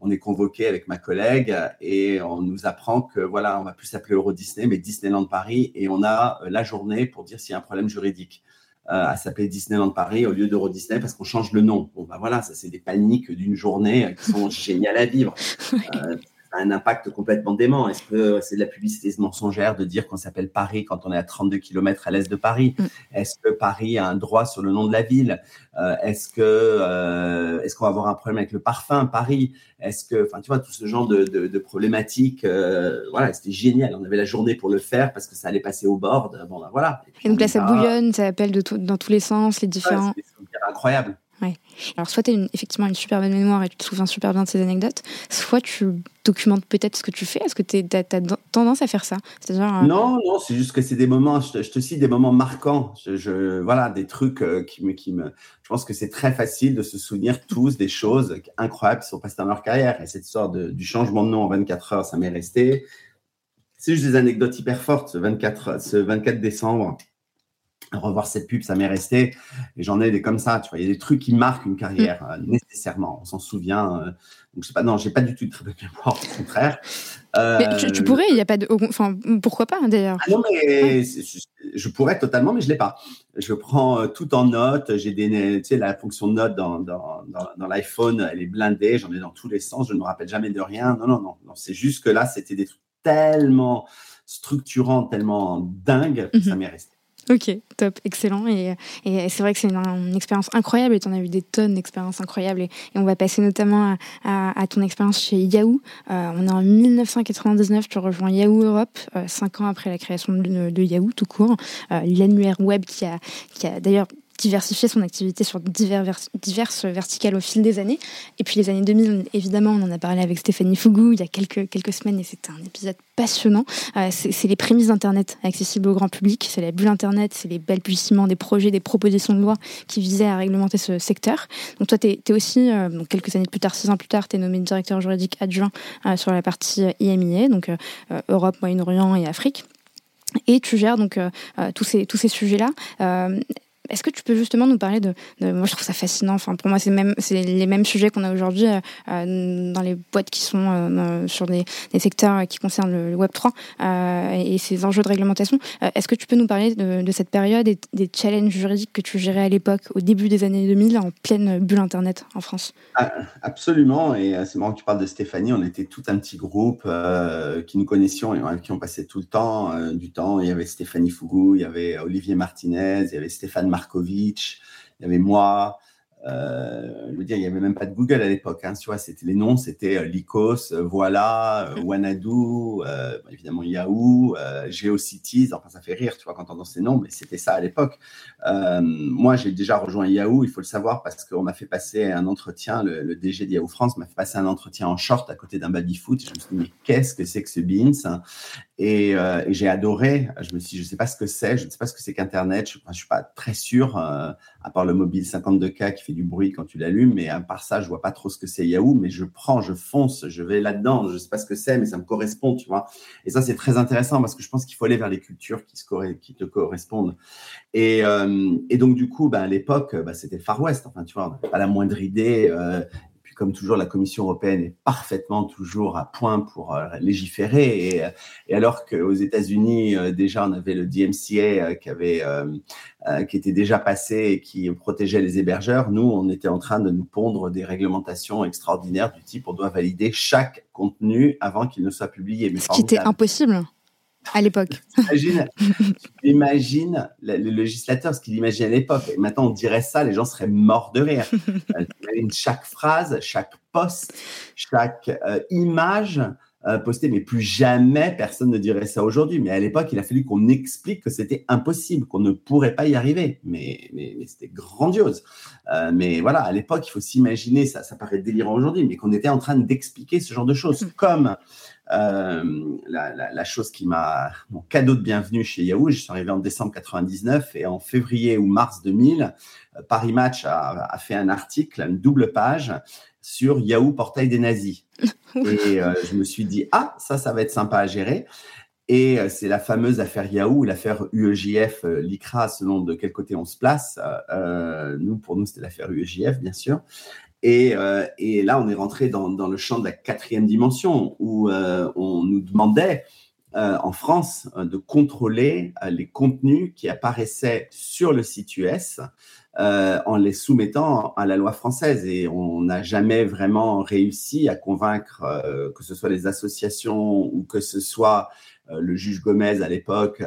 on est convoqué avec ma collègue et on nous apprend que voilà, on va plus s'appeler Euro Disney, mais Disneyland Paris, et on a euh, la journée pour dire s'il y a un problème juridique. à s'appeler Disneyland Paris au lieu d'Euro Disney parce qu'on change le nom. Bon, ben voilà, ça c'est des paniques d'une journée qui sont géniales à vivre un impact complètement dément. Est-ce que c'est de la publicité mensongère de dire qu'on s'appelle Paris quand on est à 32 km à l'est de Paris? Mm. Est-ce que Paris a un droit sur le nom de la ville? Euh, Est-ce que euh, est-ce qu'on va avoir un problème avec le parfum Paris? Est-ce que, enfin, tu vois, tout ce genre de, de, problématiques. Euh, voilà, c'était génial. On avait la journée pour le faire parce que ça allait passer au bord. Bon, ben, voilà. Et, donc là, ça bouillonne, ça appelle de dans tous les sens, les différents. c'est incroyable. Alors, soit tu as effectivement une super bonne mémoire et tu te souviens super bien de ces anecdotes, soit tu documentes peut-être ce que tu fais. Est-ce que tu as, tendance à faire ça? Euh, Non, non, c'est juste que c'est des moments, je te, cite des moments marquants. Je, voilà, des trucs euh, qui me, qui me. Je pense que c'est très facile de se souvenir tous des choses incroyables qui sont passées dans leur carrière. Et cette histoire du changement de nom en 24 heures, ça m'est resté. C'est juste des anecdotes hyper fortes. Ce 24, ce 24 décembre, revoir cette pub, ça m'est resté. Et j'en ai des comme ça, tu vois. Il y a des trucs qui marquent une carrière, euh, nécessairement. On s'en souvient. Euh, donc, je sais pas, non, j'ai pas du tout de très bonne mémoire, au contraire. mais tu, euh, pourrais, il n'y a pas de. Enfin, pourquoi pas, d'ailleurs? Ah Non, mais je pourrais totalement, mais je l'ai pas. Je prends tout en note. J'ai des, tu sais, la fonction note dans, dans, dans, dans l'iPhone, elle est blindée. J'en ai dans tous les sens. Je ne me rappelle jamais de rien. Non, non, non. non c'est juste que là, c'était des trucs tellement structurants, tellement dingues que ça mhm. m'est resté. Ok, top, excellent. Et, et c'est vrai que c'est une, expérience incroyable et tu en as eu des tonnes d'expériences incroyables. Et, on va passer notamment à, ton expérience chez Yahoo. Euh, on est en 1999, tu rejoins Yahoo Europe, euh, cinq ans après la création de, Yahoo tout court. Euh, l'annuaire web qui a, qui a d'ailleurs diversifier son activité sur divers diverses verticales au fil des années. Et puis les années 2000, évidemment, on en a parlé avec Stéphanie Fougou il y a quelques, quelques semaines et c'était un épisode passionnant. Euh, c'est les prémices d'Internet accessibles au grand public, c'est la bulle Internet, c'est les balbutiements des projets, des propositions de loi qui visaient à réglementer ce secteur. Donc toi, tu es, aussi, euh, donc quelques années plus tard, six ans plus tard, tu es nommé directeur juridique adjoint euh, sur la partie IMIA, donc Europe, Moyen-Orient et Afrique et tu gères donc tous ces tous ces sujets là est-ce que tu peux justement nous parler de, moi je trouve ça fascinant. Enfin pour moi c'est même c'est les mêmes sujets qu'on a aujourd'hui euh, euh, dans les boîtes qui sont euh, sur des, secteurs qui concernent le, Web 3 et ces enjeux de réglementation. Est-ce que tu peux nous parler de, cette période et des challenges juridiques que tu gérais à l'époque au début des années 2000 en pleine bulle internet en France? Ah, Absolument et c'est marrant que tu parles de Stéphanie. On était tout un petit groupe qui nous connaissions et qui ont passé tout le temps du temps. Il y avait Stéphanie Fougou, il y avait Olivier Martinez, il y avait Stéphane Markovitch, il y avait moi. Euh, je veux dire, il n'y avait même pas de Google à l'époque. Hein, tu vois, c'était les noms, c'était euh, Lycos, euh, Voilà, euh, Wanadu, évidemment Yahoo, GeoCities. Enfin, ça fait rire, tu vois, quand on entend ces noms, mais c'était ça à l'époque. moi, j'ai déjà rejoint Yahoo, il faut le savoir, parce qu'on m'a fait passer un entretien. Le, DG de Yahoo France m'a fait passer un entretien en short à côté d'un baby foot. Je me suis dit, mais qu'est-ce que c'est que ce Beans et, j'ai adoré. Je me suis dit, je ne sais pas ce que c'est, je ne sais pas ce que c'est qu'Internet. Je ne suis pas très sûr, à part le mobile 52K qui fait du bruit quand tu l'allumes, mais à part ça, je vois pas trop ce que c'est Yahoo, mais je prends, je fonce, je vais là-dedans, je sais pas ce que c'est, mais ça me correspond, tu vois. Et ça, c'est très intéressant parce que je pense qu'il faut aller vers les cultures qui, se qui te correspondent. Et, euh, et donc, du coup, bah, à l'époque, bah, c'était Far West, enfin, tu vois, pas la moindre idée. Euh, comme toujours, la Commission européenne est parfaitement toujours à point pour euh, légiférer. Et, et alors qu'aux États-Unis, euh, déjà, on avait le DMCA euh, qui, avait, qui était déjà passé et qui protégeait les hébergeurs, nous, on était en train de nous pondre des réglementations extraordinaires du type on doit valider chaque contenu avant qu'il ne soit publié. Mais Ce qui était impossible à l'époque. Imagine, le, législateur, ce qu'il imaginait à l'époque. Maintenant, on dirait ça, les gens seraient morts de rire. Euh, chaque phrase, chaque poste, chaque euh, image euh, postée, mais plus jamais personne ne dirait ça aujourd'hui. Mais à l'époque, il a fallu qu'on explique que c'était impossible, qu'on ne pourrait pas y arriver. Mais, mais, c'était grandiose. mais voilà, à l'époque, il faut s'imaginer, ça, ça paraît délirant aujourd'hui, mais qu'on était en train d'expliquer ce genre de choses, mm. comme euh, la, chose qui m'a mon cadeau de bienvenue chez Yahoo, je suis arrivé en décembre 99 et en février ou mars 2000, euh, Paris Match a, fait un article, une double page sur Yahoo portail des nazis. et euh, je me suis dit ah ça ça va être sympa à gérer. Et c'est la fameuse affaire Yahoo, l'affaire UEJF, l'ICRA, selon de quel côté on se place. nous, pour nous, c'était l'affaire UEJF, bien sûr. Euh, et, là, on est rentré dans, le champ de la quatrième dimension où euh, on nous demandait euh, en France de contrôler les contenus qui apparaissaient sur le site US en les soumettant à la loi française. Et on n'a jamais vraiment réussi à convaincre que ce soit les associations ou que ce soit le juge Gomez à l'époque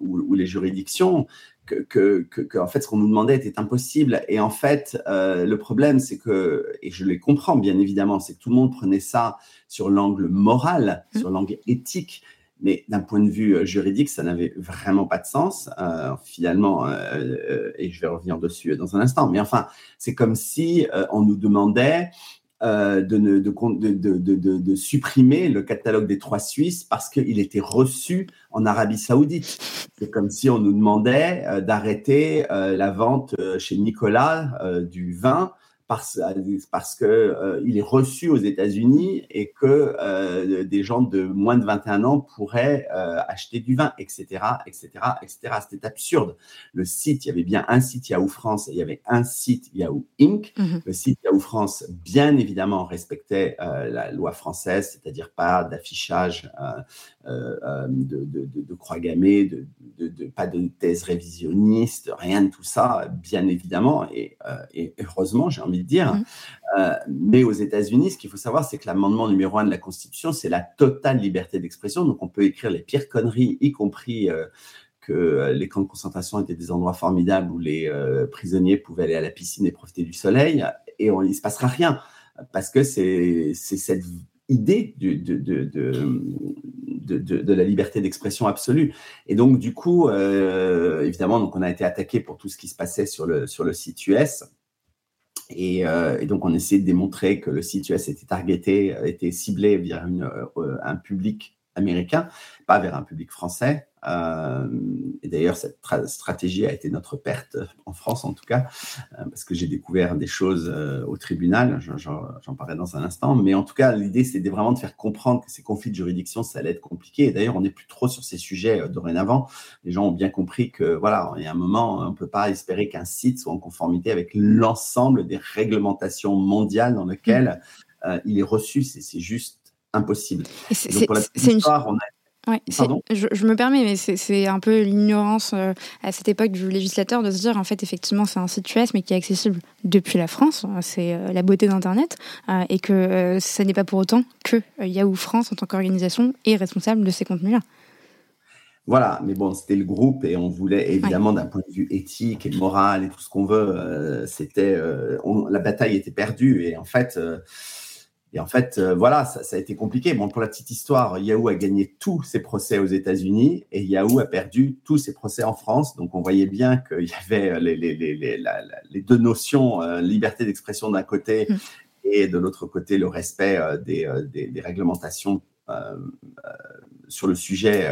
ou, les juridictions que, que, en fait, ce qu'on nous demandait était impossible. Et en fait, euh, le problème, c'est que, et je les comprends bien évidemment, c'est que tout le monde prenait ça sur l'angle moral, mmh. sur l'angle éthique. Mais d'un point de vue euh, juridique, ça n'avait vraiment pas de sens, euh, finalement, et je vais revenir dessus dans un instant. Mais enfin, c'est comme si on nous demandait euh, de, de, de, de, supprimer le catalogue des trois Suisses parce qu'il était reçu en Arabie Saoudite. C'est comme si on nous demandait euh, d'arrêter euh, la vente chez Nicolas du vin parce, parce que euh, est reçu aux États-Unis et que euh, des gens de moins de 21 ans pourraient euh, acheter du vin, etc., etc., etc. C'était absurde. Le site, il y avait bien un site Yahoo France et il y avait un site Yahoo Inc. Mm-hmm. Le site Yahoo France, bien évidemment, respectait la loi française, c'est-à-dire pas d'affichage de, de, de, croix gammée, de, de, pas de thèse révisionniste, rien de tout ça, bien évidemment, et, et heureusement, j'ai envie dire. Mmh. Euh, mais aux États-Unis, ce qu'il faut savoir, c'est que l'amendement numéro un de la Constitution, c'est la totale liberté d'expression. Donc, on peut écrire les pires conneries, y compris euh, que les camps de concentration étaient des endroits formidables où les euh, prisonniers pouvaient aller à la piscine et profiter du soleil, et il ne se passera rien. Parce que c'est cette idée de, de, de, la liberté d'expression absolue. Et donc, du coup, évidemment, donc on a été attaqué pour tout ce qui se passait sur le, sur le site US. Euh, et, donc, on essayait de démontrer que le site US était targeté, euh, était ciblé vers euh, un public américain, pas vers un public français. Euh, et d'ailleurs, cette stratégie a été notre perte en France, en tout cas, euh, parce que j'ai découvert des choses euh, au tribunal. J'en parlerai dans un instant. Mais en tout cas, l'idée, c'était vraiment de faire comprendre que ces conflits de juridiction, ça allait être compliqué. Et d'ailleurs, on n'est plus trop sur ces sujets dorénavant. Les gens ont bien compris que, voilà, il y a un moment, on ne peut pas espérer qu'un site soit en conformité avec l'ensemble des réglementations mondiales dans lesquelles il est reçu. C'est juste impossible. C'est une histoire, on a je, me permets, mais c'est un peu l'ignorance euh, à cette époque du législateur de se dire, en fait, effectivement, c'est un site US, mais qui est accessible depuis la France. C'est euh, la beauté d'Internet. Euh, et que ce n'est pas pour autant que Yahoo France, en tant qu'organisation, est responsable de ces contenus-là. Voilà, mais bon, c'était le groupe et on voulait évidemment d'un point de vue éthique et moral et tout ce qu'on veut, c'était la bataille était perdue et en fait et en fait, euh, voilà, ça, a été compliqué. Bon, pour la petite histoire, Yahoo a gagné tous ses procès aux États-Unis et Yahoo a perdu tous ses procès en France. Donc, on voyait bien qu'il y avait les, les, les, les deux notions, euh, liberté d'expression d'un côté mm. et de l'autre côté, le respect euh, des, des, des, réglementations sur le sujet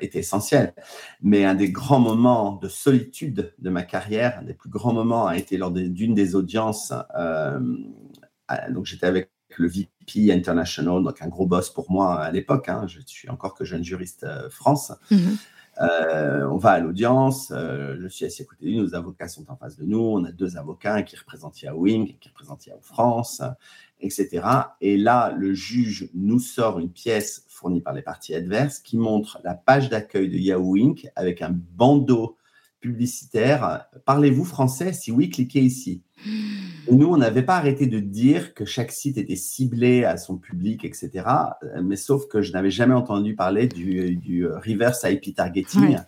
était essentiel. Mais un des grands moments de solitude de ma carrière, un des plus grands moments a été lors d'une des audiences. donc, j'étais avec le VP International, donc un gros boss pour moi à l'époque. Hein, je suis encore que jeune juriste euh, France. Mhm. Euh, on va à l'audience, euh, je suis assis à côté de lui, nos avocats sont en face de nous, on a deux avocats qui représentent Yahoo Wing, qui représentent Yahoo France, etc. Et là, le juge nous sort une pièce fournie par les parties adverses qui montre la page d'accueil de Yahoo Inc. avec un bandeau publicitaire. Parlez-vous français? Si oui, cliquez ici. nous, on n'avait pas arrêté de dire que chaque site était ciblé à son public, etc. Mais sauf que je n'avais jamais entendu parler du, du reverse IP targeting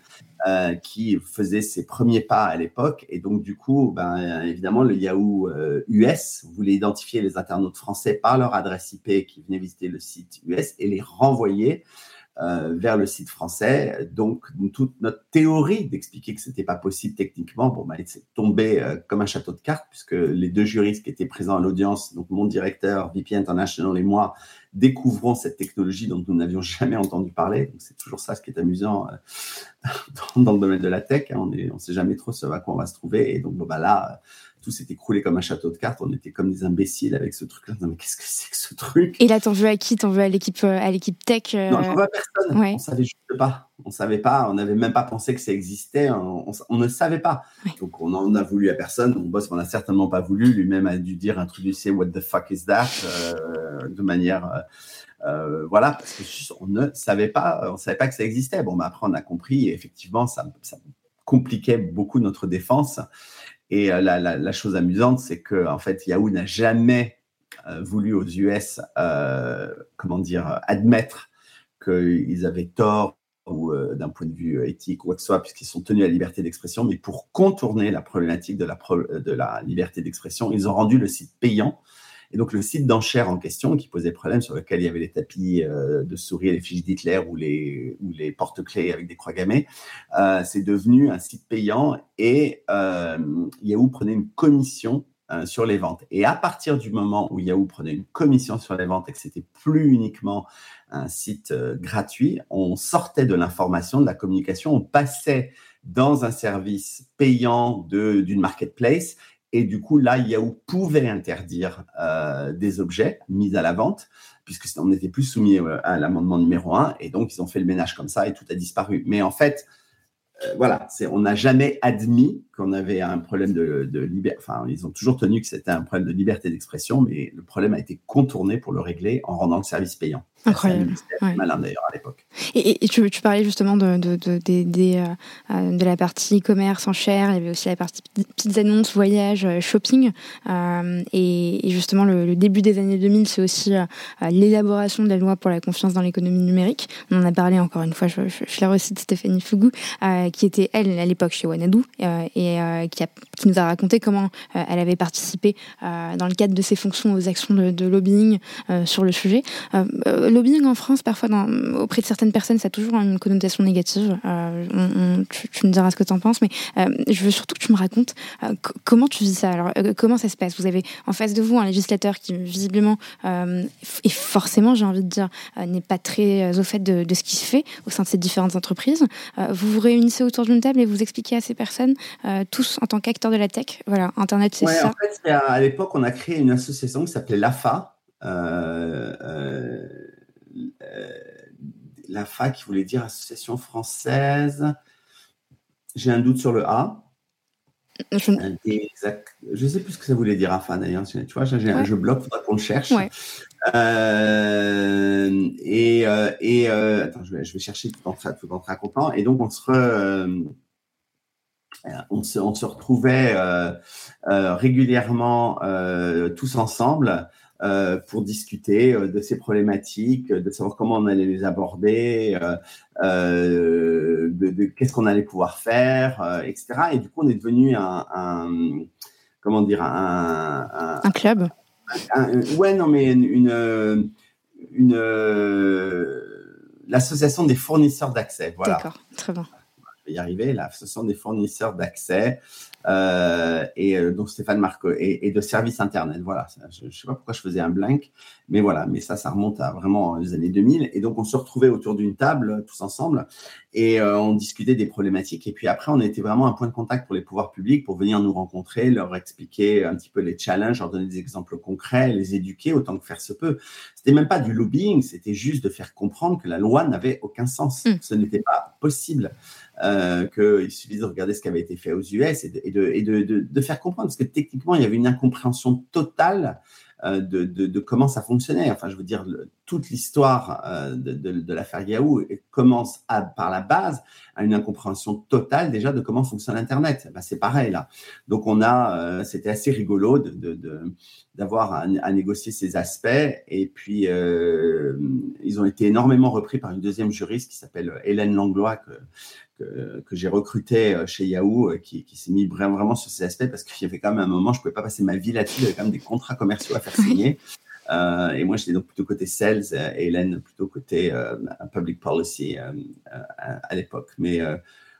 euh, qui faisait ses premiers pas à l'époque. Et donc, du coup, ben, évidemment, le Yahoo US euh, voulait identifier les internautes français par leur adresse IP qui venaient visiter le site US et les renvoyer euh, vers le site français. Donc, toute notre théorie d'expliquer que c'était pas possible techniquement, bon, bah, c'est tombé euh, comme un château de cartes, puisque les deux juristes qui étaient présents à l'audience, donc mon directeur, VP International et moi, découvrons cette technologie dont nous n'avions jamais entendu parler. Donc, c'est toujours ça ce qui est amusant euh, dans, le domaine de la tech. Hein. On ne sait jamais trop ce à quoi on va se trouver. Et donc, bon, bah, là, tout s'est écroulé comme un château de cartes. On était comme des imbéciles avec ce truc-là. Non, mais qu'est-ce que c'est que ce truc? Et là, t'en veux à qui? T'en veux à l'équipe, euh, à l'équipe tech euh Non, j'en veux à personne. Ouais. On savait juste pas. On savait pas. On n'avait même pas pensé que ça existait. On, ne savait pas. Donc, on en a voulu à personne. Mon boss m'en a certainement pas voulu. Lui-même a dû dire, introduire What the fuck is that euh, de manière. voilà, parce que on ne savait pas, on savait pas que ça existait. Bon, mais après on a compris. Et effectivement, ça, ça compliquait beaucoup notre défense. Et euh, la, chose amusante, c'est que fait, Yahoo n'a jamais euh, voulu aux US, euh, comment dire, admettre qu'ils avaient tort ou d'un point de vue éthique ou quoi que ce soit, puisqu'ils sont tenus à la liberté d'expression, mais pour contourner la problématique de la liberté d'expression, ils ont rendu le site payant et donc, le site d'enchères en question, qui posait problème, sur lequel il y avait les tapis euh, de souris, les fiches d'Hitler ou les, ou les porte-clés avec des croix gammées, euh, c'est devenu un site payant et euh, Yahoo prenait une commission sur les ventes. Et à partir du moment où Yahoo prenait une commission sur les ventes et que c'était plus uniquement un site gratuit, on sortait de l'information, de la communication, on passait dans un service payant d'une marketplace Et du coup, là, Yahoo pouvait interdire des objets mis à la vente, puisque on n'était plus soumis à l'amendement numéro 1. Et donc, ils ont fait le ménage comme ça et tout a disparu. Mais en fait, euh, voilà, on n'a jamais admis qu'on avait un problème de, de liberté. Enfin, ils ont toujours tenu que c'était un problème de liberté d'expression, mais le problème a été contourné pour le régler en rendant le service payant. Incroyable. C'était malin d'ailleurs à l'époque. Et, tu, parlais justement de, de, euh, euh, de la partie commerce en chair, il y avait aussi la partie petites annonces, voyages, shopping. et, justement, le, début des années 2000, c'est aussi l'élaboration de la loi pour la confiance dans l'économie numérique. On en a parlé encore une fois, je, je, je la recite Stéphanie Fougou, qui était elle à l'époque chez Wanadoo euh, et euh, qui, a, qui, nous a raconté comment euh, elle avait participé dans le cadre de ses fonctions aux actions de, lobbying sur le sujet. Lobbying en France, parfois dans, auprès de certaines personnes, ça a toujours une connotation négative. tu, me diras ce que tu en penses, mais je veux surtout que tu me racontes comment tu vis ça. Alors, comment ça se passe? Vous avez en face de vous un législateur qui visiblement et forcément, j'ai envie de dire, n'est pas très au fait de, de, ce qui se fait au sein de ces différentes entreprises. vous vous réunissez autour d'une table et vous expliquez à ces personnes, euh, tous en tant qu'acteurs de la tech, voilà, Internet, c'est ça. En fait, à, l'époque, on a créé une association qui s'appelait l'AFA. Euh, euh, L'AFA qui voulait dire Association française. J'ai un doute sur le A. Je ne sais plus ce que ça voulait dire AFA d'ailleurs. Tu vois, j'ai un bloque, il faudra qu'on le cherche. Euh, et euh, et euh, attends, je vais, je vais chercher tout en, tout en racontant. Et donc, on se, on se, on se retrouvait régulièrement tous ensemble pour discuter de ces problématiques, de savoir comment on allait les aborder, de, de qu'est-ce qu'on allait pouvoir faire, etc. Et du coup, on est devenu un, un comment dire un, un, un club ouais, non, mais une, une, l'association des fournisseurs d'accès. Voilà. D'accord, très bien. Vais y arriver. L'association des fournisseurs d'accès. Euh, et euh, donc Stéphane Marco et, de services internet. Voilà, je ne sais pas pourquoi je faisais un blank, mais voilà, mais ça, ça remonte à vraiment les années 2000. Et donc on se retrouvait autour d'une table tous ensemble et euh, on discutait des problématiques. Et puis après, on était vraiment un point de contact pour les pouvoirs publics pour venir nous rencontrer, leur expliquer un petit peu les challenges, leur donner des exemples concrets, les éduquer autant que faire se peut. C'était même pas du lobbying, c'était juste de faire comprendre que la loi n'avait aucun sens. Mmh. Ce n'était pas possible euh, qu'il suffisait de regarder ce qui avait été fait aux US et, de, faire comprendre, parce que techniquement, il y avait une incompréhension totale euh, de, comment ça fonctionnait. Enfin, je veux dire, toute l'histoire euh, de, l'affaire Yahoo commence par la base à une incompréhension totale déjà de comment fonctionne Internet. Ben, c'est pareil là. Donc on a, c'était assez rigolo d'avoir à, négocier ces aspects. Et puis ils ont été énormément repris par une deuxième juriste qui s'appelle Hélène Langlois que, j'ai recruté euh, chez Yahoo, euh, qui, s'est mis vraiment sur ces aspects parce qu'il y avait quand même un moment, je ne pouvais pas passer ma vie là-dessus, il y avait quand même des contrats commerciaux à faire signer. Euh, et moi, j'étais donc plutôt côté sales et Hélène plutôt côté public policy à, l'époque. Mais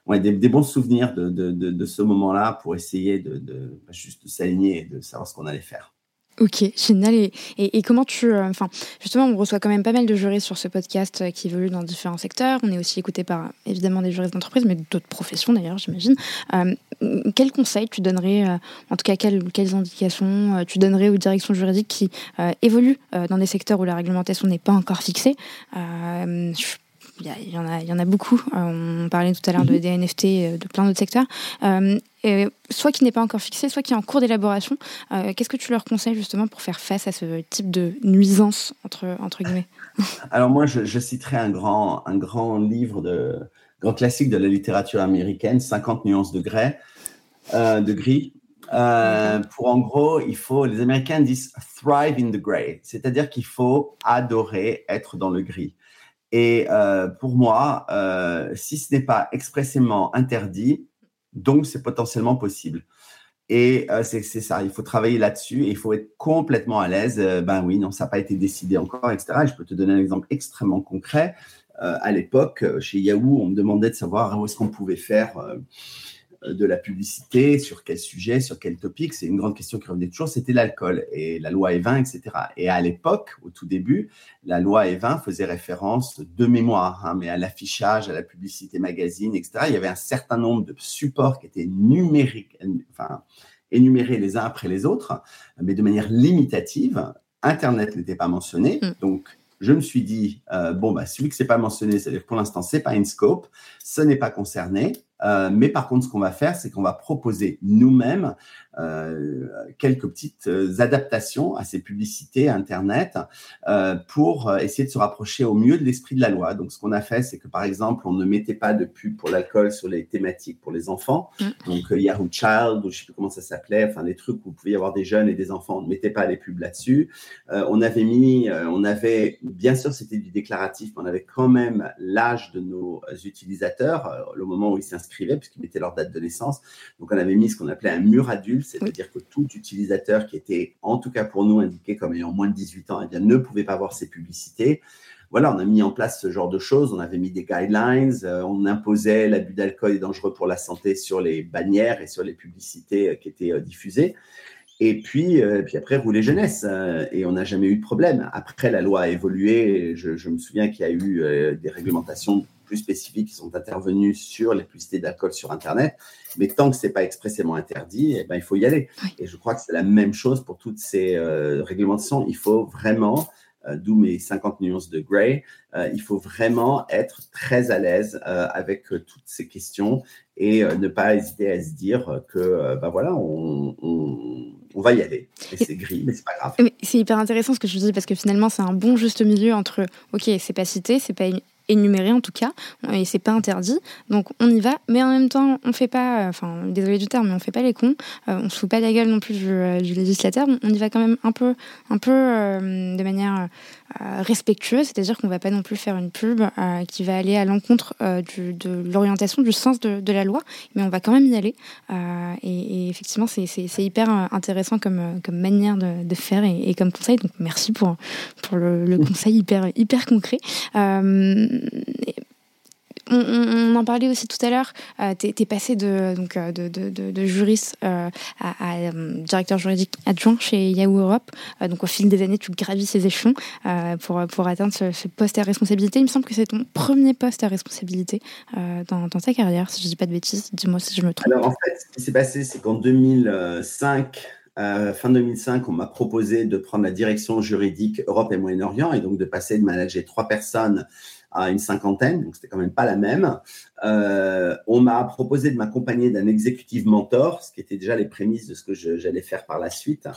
ouais, des, bons souvenirs de, de, ce moment-là pour essayer de, bah, juste de s'aligner et de savoir ce qu'on allait faire. Ok, génial. Et, comment tu... Euh, enfin, justement, on reçoit quand même pas mal de juristes sur ce podcast euh, qui évoluent dans différents secteurs. On est aussi écouté par, évidemment, des juristes d'entreprise, mais d'autres professions d'ailleurs, j'imagine. Euh, quels conseils tu donnerais, en tout cas, quelles, quelles indications tu donnerais aux directions juridiques qui évoluent dans des secteurs où la réglementation n'est pas encore fixée? Il y, en a, il y en a beaucoup. on parlait tout à l'heure de, des NFT, de plein d'autres secteurs soit qui n'est pas encore fixé, soit qui est en cours d'élaboration. Euh, qu'est-ce que tu leur conseilles justement pour faire face à ce type de nuisance entre, entre guillemets? Alors moi, je, je, citerai un grand, un grand livre de grand classique de la littérature américaine, 50 nuances de gris, euh, de gris. Euh, pour en gros, il faut, les Américains disent thrive in the gray, c'est-à-dire qu'il faut adorer être dans le gris. Et pour moi, si ce n'est pas expressément interdit, donc, c'est potentiellement possible. Et euh, c'est ça, il faut travailler là-dessus et il faut être complètement à l'aise. Euh, ben oui, non, ça n'a pas été décidé encore, etc. je peux te donner un exemple extrêmement concret. Euh, à l'époque, chez Yahoo, on me demandait de savoir où est-ce qu'on pouvait faire euh, de la publicité, sur quel sujet, sur quel topic. C'est une grande question qui revenait toujours, c'était l'alcool et la loi E20, etc. Et à l'époque, au tout début, la loi E20 faisait référence de mémoire, hein, mais à l'affichage, à la publicité magazine, etc. Il y avait un certain nombre de supports qui étaient numériques, enfin, énumérés les uns après les autres, mais de manière limitative. Internet n'était pas mentionné, mm. donc je me suis dit, euh, bon, bah, celui que c'est pas mentionné, c'est-à-dire pour l'instant, c'est pas scope, ce n'est pas concerné. Euh, mais par contre, ce qu'on va faire, c'est qu'on va proposer nous-mêmes quelques petites euh, adaptations à ces publicités Internet euh, pour essayer de se rapprocher au mieux de l'esprit de la loi. Donc, ce qu'on a fait, c'est que par exemple, on ne mettait pas de pub pour l'alcool sur les thématiques pour les enfants. Mm. Donc, Yahoo Child, ou je sais plus comment ça s'appelait, enfin des trucs où vous pouvez y avoir des jeunes et des enfants, on ne mettait pas les pubs là-dessus. on avait mis, on avait, bien sûr, c'était du déclaratif, mais on avait quand même l'âge de nos utilisateurs, le moment où ils s'inscrivaient, puisqu'ils mettaient leur date de naissance. Donc, on avait mis ce qu'on appelait un mur adulte c'est-à-dire que tout utilisateur qui était, en tout cas pour nous, indiqué comme ayant moins de 18 ans, eh bien, ne pouvait pas voir ces publicités. Voilà, on a mis en place ce genre de choses. On avait mis des guidelines. Euh, on imposait l'abus d'alcool est dangereux pour la santé sur les bannières et sur les publicités euh, qui étaient euh, diffusées. Et puis, puis après, rouler jeunesse. et on n'a jamais eu de problème. Après, la loi a évolué. Je, je me souviens qu'il y a eu des réglementations plus spécifiques qui sont intervenus sur les publicités d'alcool sur Internet. Mais tant que ce n'est pas expressément interdit, eh ben, il faut y aller. Et je crois que c'est la même chose pour toutes ces euh, réglementations. Il faut vraiment, euh, d'où mes 50 nuances de Gray, euh, il faut vraiment être très à l'aise avec toutes ces questions et ne pas hésiter à se dire que, ben voilà, on, on va y aller. Et c'est gris, mais c'est pas grave. C'est hyper intéressant ce que je dis parce que finalement, c'est un bon juste milieu entre, ok, c'est pas cité, c'est pas énuméré en tout cas, et c'est pas interdit. Donc on y va, mais en même temps, on fait pas, enfin désolé du terme, mais on fait pas les cons, euh, on se fout pas la gueule non plus du, euh, législateur, on y va quand même un peu, un peu euh, de manière respectueuse, c'est-à-dire qu'on va pas non plus faire une pub qui va aller à l'encontre de l'orientation, du sens de, la loi, mais on va quand même y aller. Et, effectivement, c'est hyper intéressant comme, comme manière de, faire et, comme conseil. Donc merci pour, pour le, le conseil hyper, hyper concret on, en parlait aussi tout à l'heure, euh, tu es, passé de, donc, euh, de, juriste euh, à, directeur juridique adjoint chez Yahoo Europe. donc au fil des années, tu gravis ces échelons pour, pour atteindre ce, poste à responsabilité. Il me semble que c'est ton premier poste à responsabilité dans, dans, ta carrière, si je ne dis pas de bêtises. Dis-moi si je me trompe. Alors en fait, ce qui s'est passé, c'est qu'en 2005, fin 2005, on m'a proposé de prendre la direction juridique Europe et Moyen-Orient et donc de passer de manager trois personnes à une cinquantaine, donc c'était quand même pas la même. Euh, on m'a proposé de m'accompagner d'un exécutif mentor, ce qui était déjà les prémices de ce que j'allais faire par la suite,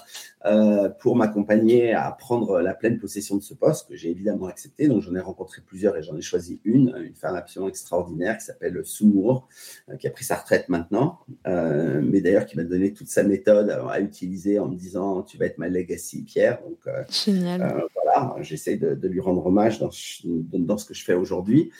euh, pour m'accompagner à prendre la pleine possession de ce poste, que j'ai évidemment accepté. Donc j'en ai rencontré plusieurs et j'en ai choisi une, une femme absolument extraordinaire qui s'appelle Soumour, euh, qui a pris sa retraite maintenant, mais d'ailleurs qui m'a donné toute sa méthode à utiliser en me disant tu vas être ma legacy, Pierre. Donc voilà, j'essaie de, lui rendre hommage dans, dans ce que je fais aujourd'hui.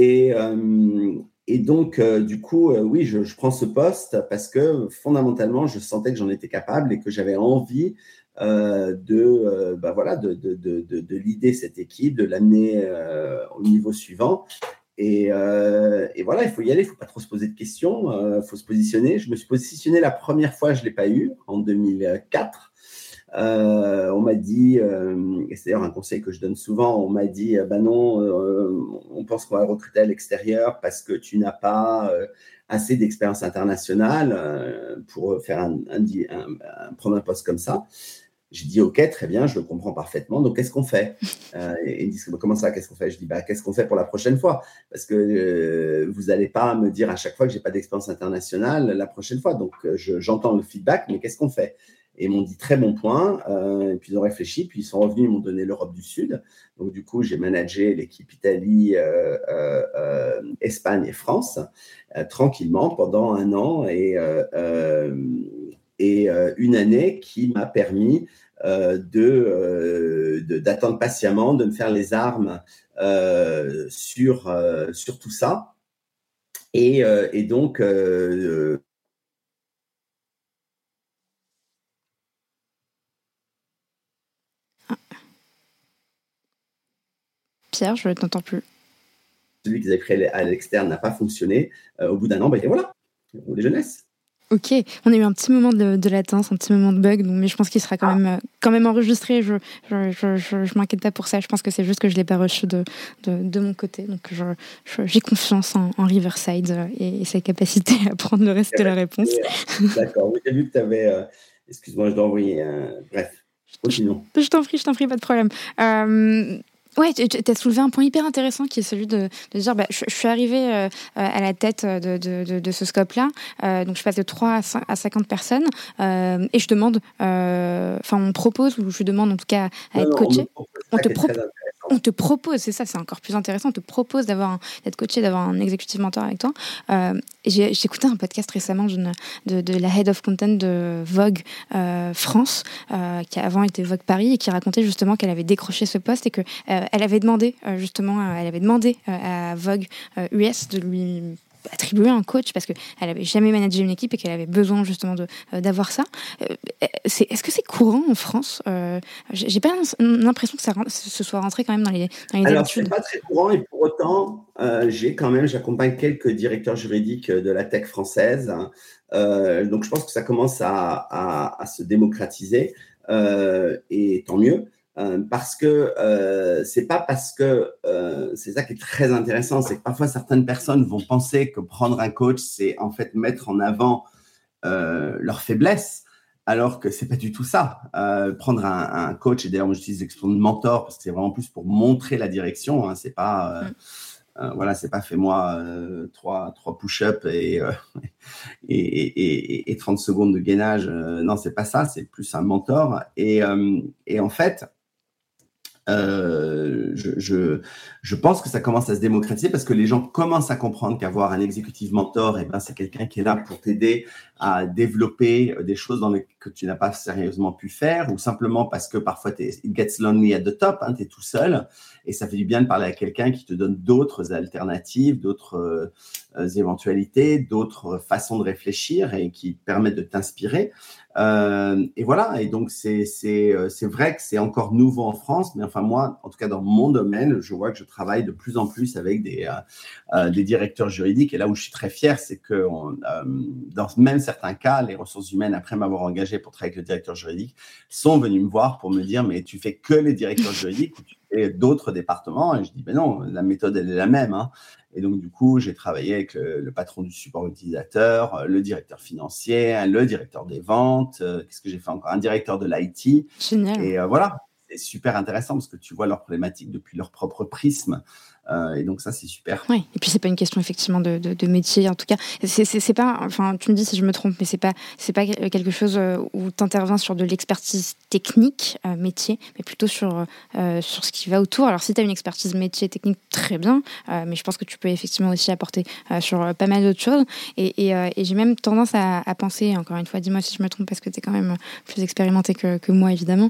Et, euh, et donc, euh, du coup, euh, oui, je, prends ce poste parce que fondamentalement, je sentais que j'en étais capable et que j'avais envie de, bah voilà, de, l'idée cette équipe, de l'amener au niveau suivant. Et, et, voilà, il faut y aller, il ne faut pas trop se poser de questions, il faut se positionner. Je me suis positionné la première fois, je ne l'ai pas eu, en 2004. Euh, on m'a dit, euh, et c'est d'ailleurs un conseil que je donne souvent, on m'a dit, ben non, on pense qu'on va recruter à l'extérieur parce que tu n'as pas assez d'expérience internationale pour faire un, prendre un poste comme ça. J'ai dit, OK, très bien, je le comprends parfaitement. Donc, qu'est-ce qu'on fait? Et ils disent, comment ça, qu'est-ce qu'on fait? Je dis, bah, qu'est-ce qu'on fait pour la prochaine fois? Parce que vous n'allez pas me dire à chaque fois que j'ai pas d'expérience internationale la prochaine fois. Donc, j'entends le feedback, mais qu'est-ce qu'on fait? Et m'ont dit très bon point. Euh, puis ils ont réfléchi, puis ils sont revenus, ils m'ont donné l'Europe du Sud. Donc du coup, j'ai managé l'équipe Italie, euh, euh, Espagne et France tranquillement pendant un an et, et une année qui m'a permis de d'attendre patiemment, de me faire les armes sur sur tout ça. Et, et donc je ne t'entends plus. Celui qu'ils avaient créé à l'externe n'a pas fonctionné. Euh, au bout d'un an, ben, voilà, on est jeunesse. Ok, on a eu un petit moment de, latence, un petit moment de bug, donc, mais je pense qu'il sera quand, ah. même, euh, quand même enregistré. Je je, je, je, m'inquiète pas pour ça. Je pense que c'est juste que je ne l'ai pas reçu de, de, de, mon côté. Donc j'ai confiance en, Riverside et, sa capacité à prendre le reste de la réponse. D'accord, oui, j'ai vu que tu avais. Euh, excuse-moi, je dois envoyer. un... Bref, continuons. Je t'en prie, je t'en prie, pas de problème. Euh, Ouais, tu as soulevé un point hyper intéressant qui est celui de, de dire bah, je, suis arrivée euh, à la tête de, de, de ce scope-là, euh, donc je passe de 3 à, 50 personnes euh, et je demande, euh, enfin on propose, ou je demande en tout cas à être coaché. On te propose on te propose, c'est ça, c'est encore plus intéressant, on te propose d'avoir d'être coaché, d'avoir un executive mentor avec toi. Euh, j'ai écouté un podcast récemment de, la head of content de Vogue euh, France, euh, qui avant été Vogue Paris et qui racontait justement qu'elle avait décroché ce poste et que elle avait demandé justement, elle avait demandé à Vogue US de lui attribuer un coach parce qu'elle n'avait jamais managé une équipe et qu'elle avait besoin justement euh, d'avoir ça. Euh, est-ce que c'est courant en France euh, J'ai pas l'impression que ça ce soit rentré quand même dans les, dans les Alors, c'est pas très courant et pour autant, j'ai quand même, j'accompagne quelques directeurs juridiques de la tech française. donc, je pense que ça commence à, à se démocratiser et tant mieux. Euh, parce que euh, c'est pas parce que euh, c'est ça qui est très intéressant, c'est que parfois certaines personnes vont penser que prendre un coach, c'est en fait mettre en avant euh, leurs faiblesses, alors que c'est pas du tout ça. Prendre un, un, coach, et d'ailleurs moi j'utilise l'expression de mentor parce que c'est vraiment plus pour montrer la direction, hein, c'est pas mm. Euh, voilà, c'est pas fais-moi euh, trois, trois push-ups et, et, et, et, 30 secondes de gainage. non, c'est pas ça, c'est plus un mentor. Et, et en fait, euh, je, pense que ça commence à se démocratiser parce que les gens commencent à comprendre qu'avoir un exécutif mentor, eh ben, c'est quelqu'un qui est là pour t'aider à développer des choses dans les, que tu n'as pas sérieusement pu faire ou simplement parce que parfois it gets lonely at the top, hein, tu es tout seul et ça fait du bien de parler à quelqu'un qui te donne d'autres alternatives, d'autres euh, éventualités, d'autres façons de réfléchir et qui permettent de t'inspirer. Euh, et voilà, et donc c'est euh, vrai que c'est encore nouveau en France, mais enfin moi, en tout cas dans mon domaine, je vois que je travaille de plus en plus avec des, euh, des directeurs juridiques. Et là où je suis très fier, c'est que dans même certains cas, les ressources humaines, après m'avoir engagé pour travailler avec le directeur juridique, sont venus me voir pour me dire, mais tu fais que les directeurs juridiques ou tu fais d'autres départements? Et je dis, ben non, la méthode, elle est la même. Hein. Et donc, du coup, j'ai travaillé avec le, patron du support utilisateur, euh, le directeur financier, le directeur des ventes. Euh, qu'est-ce que j'ai fait encore? Un directeur de l'IT. Génial. Et euh, voilà, c'est super intéressant parce que tu vois leurs problématiques depuis leur propre prisme. Euh, et donc ça, c'est super. Oui, et puis c'est pas une question effectivement de, de, métier. En tout cas, c'est pas, enfin, tu me dis si je me trompe, mais c'est pas, c'est pas quelque chose euh, où tu interviens sur de l'expertise technique, euh, métier, mais plutôt sur, sur ce qui va autour. Alors si tu as une expertise métier technique, très bien, mais je pense que tu peux effectivement aussi apporter sur pas mal d'autres choses. Et, et, j'ai même tendance à, penser, encore une fois, dis-moi si je me trompe parce que tu es quand même plus expérimenté que, que moi, évidemment,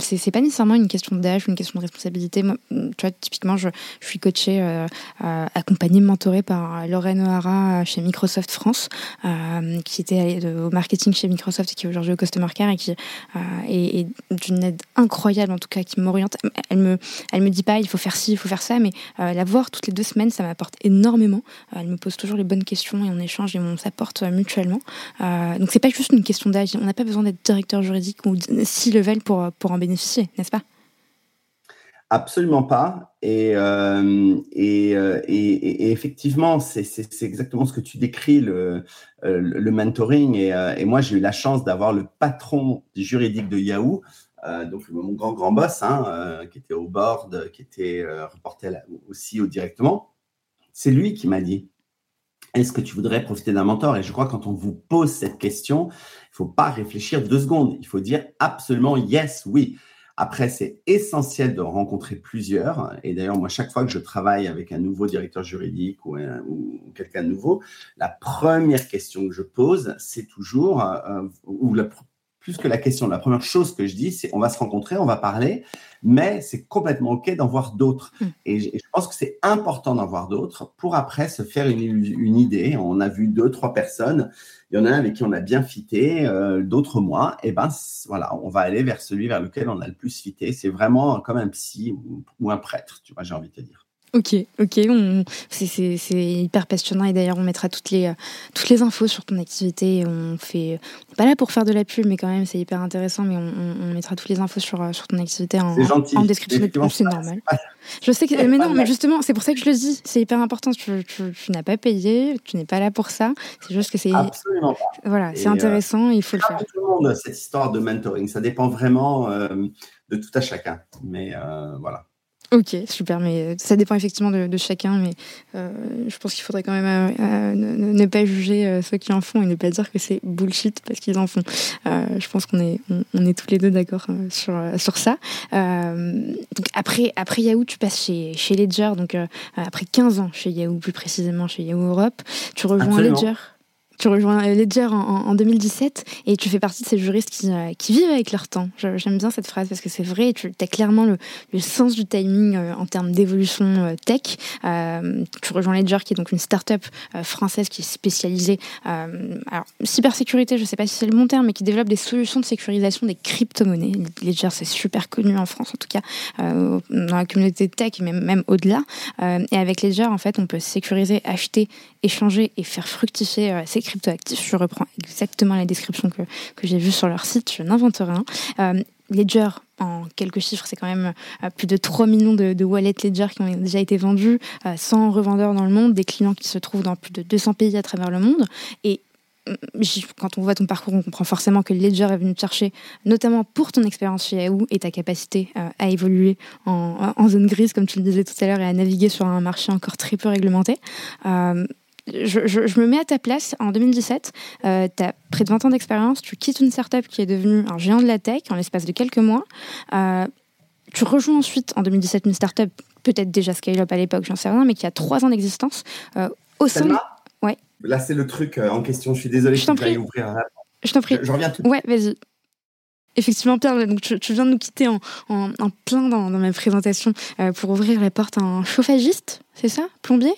c'est pas nécessairement une question d'âge une question de responsabilité. Moi, tu vois, typiquement, je je suis coachée, euh, euh, accompagnée, mentorée par Lorraine O'Hara chez Microsoft France, euh, qui était au marketing chez Microsoft et qui est aujourd'hui au Customer Care et qui est, d'une aide incroyable, en tout cas, qui m'oriente. Elle me, elle me dit pas, il faut faire ci, il faut faire ça, mais la voir toutes les deux semaines, ça m'apporte énormément. elle me pose toujours les bonnes questions et on échange et on s'apporte mutuellement. donc c'est pas juste une question d'âge. On n'a pas besoin d'être directeur juridique ou si level pour, pour en bénéficier, n'est-ce pas? Absolument pas. Et, euh, et, euh, et, et, effectivement, c'est exactement ce que tu décris, le, euh, le mentoring. Et, moi, j'ai eu la chance d'avoir le patron juridique de Yahoo, donc mon grand, grand boss, hein, qui était au board, qui était reporté aussi au directement. C'est lui qui m'a dit, est-ce que tu voudrais profiter d'un mentor? Et je crois que quand on vous pose cette question, il ne faut pas réfléchir deux secondes. Il faut dire absolument yes, oui. Après, c'est essentiel de rencontrer plusieurs. Et d'ailleurs, moi, chaque fois que je travaille avec un nouveau directeur juridique ou, quelqu'un de nouveau, la première question que je pose, c'est toujours, euh, ou la, plus que la question, la première chose que je dis, c'est on va se rencontrer, on va parler, mais c'est complètement OK d'en voir d'autres. Mm. Et, je pense que c'est important d'en voir d'autres pour après se faire une, une, idée. On a vu deux, trois personnes. Il y en a un avec qui on a bien fité, euh, d'autres moins. Et ben voilà, on va aller vers celui vers lequel on a le plus fité. C'est vraiment comme un psy ou, ou un prêtre, tu vois, j'ai envie de te dire. Ok, ok, c'est hyper passionnant et d'ailleurs on mettra toutes les, toutes les infos sur ton activité. On fait, on n'est pas là pour faire de la pub, mais quand même c'est hyper intéressant. Mais on, on, mettra toutes les infos sur, sur ton activité en, en, description. C'est normal. Je sais que, mais non, mais justement c'est pour ça que je le dis. C'est hyper important. Tu, tu, n'as pas payé, tu n'es pas là pour ça. C'est juste que c'est absolument pas. Voilà, c'est intéressant. il faut le faire. Tout le monde cette histoire de mentoring, ça dépend vraiment euh, de tout à chacun. Mais euh, voilà. Ok, super, mais euh, ça dépend effectivement de, chacun, mais euh, je pense qu'il faudrait quand même euh, ne, pas juger ceux qui en font et ne pas dire que c'est bullshit parce qu'ils en font. je pense qu'on est, on, est tous les deux d'accord sur, sur ça. donc après, après Yahoo, tu passes chez, chez Ledger, donc après 15 ans chez Yahoo, plus précisément chez Yahoo Europe, tu rejoins Ledger? Tu rejoins Ledger en, 2017 et tu fais partie de ces juristes qui, euh, vivent avec leur temps. J'aime bien cette phrase parce que c'est vrai, tu as clairement le, sens du timing euh, en termes d'évolution euh, tech. tu rejoins Ledger qui est donc une start-up française qui est spécialisée, alors cybersécurité, je ne sais pas si c'est le bon terme, mais qui développe des solutions de sécurisation des crypto-monnaies. Ledger, c'est super connu en France en tout cas, dans la communauté tech même, même au-delà. et avec Ledger, en fait, on peut sécuriser, acheter, échanger et faire fructifier ces cryptoactifs. Je reprends exactement la description que, que j'ai vue sur leur site, je n'invente rien. Euh, Ledger, en quelques chiffres, c'est quand même euh, plus de 3 millions de, wallets Ledger qui ont déjà été vendus, 100 euh, revendeurs dans le monde, des clients qui se trouvent dans plus de 200 pays à travers le monde. Et quand on voit ton parcours, on comprend forcément que Ledger est venu te chercher, notamment pour ton expérience chez Yahoo et ta capacité à évoluer en, zone grise, comme tu le disais tout à l'heure, et à naviguer sur un marché encore très peu réglementé je, me mets à ta place. En 2017, tu as près de 20 ans d'expérience, tu quittes une startup qui est devenue un géant de la tech en l'espace de quelques mois. Euh, tu rejoins ensuite en 2017 une startup, peut-être déjà scale-up à l'époque, j'en sais rien, mais qui a trois ans d'existence. Euh, au sein Ouais. Là, c'est le truc euh, en question. Je suis désolé, je, t'en prie. Ouvrir Je t'en prie. Je, reviens tout Ouais, vas-y. Effectivement, Pierre, donc tu, viens de nous quitter en, plein dans, ma présentation pour ouvrir la porte à un chauffagiste, c'est ça? Plombier?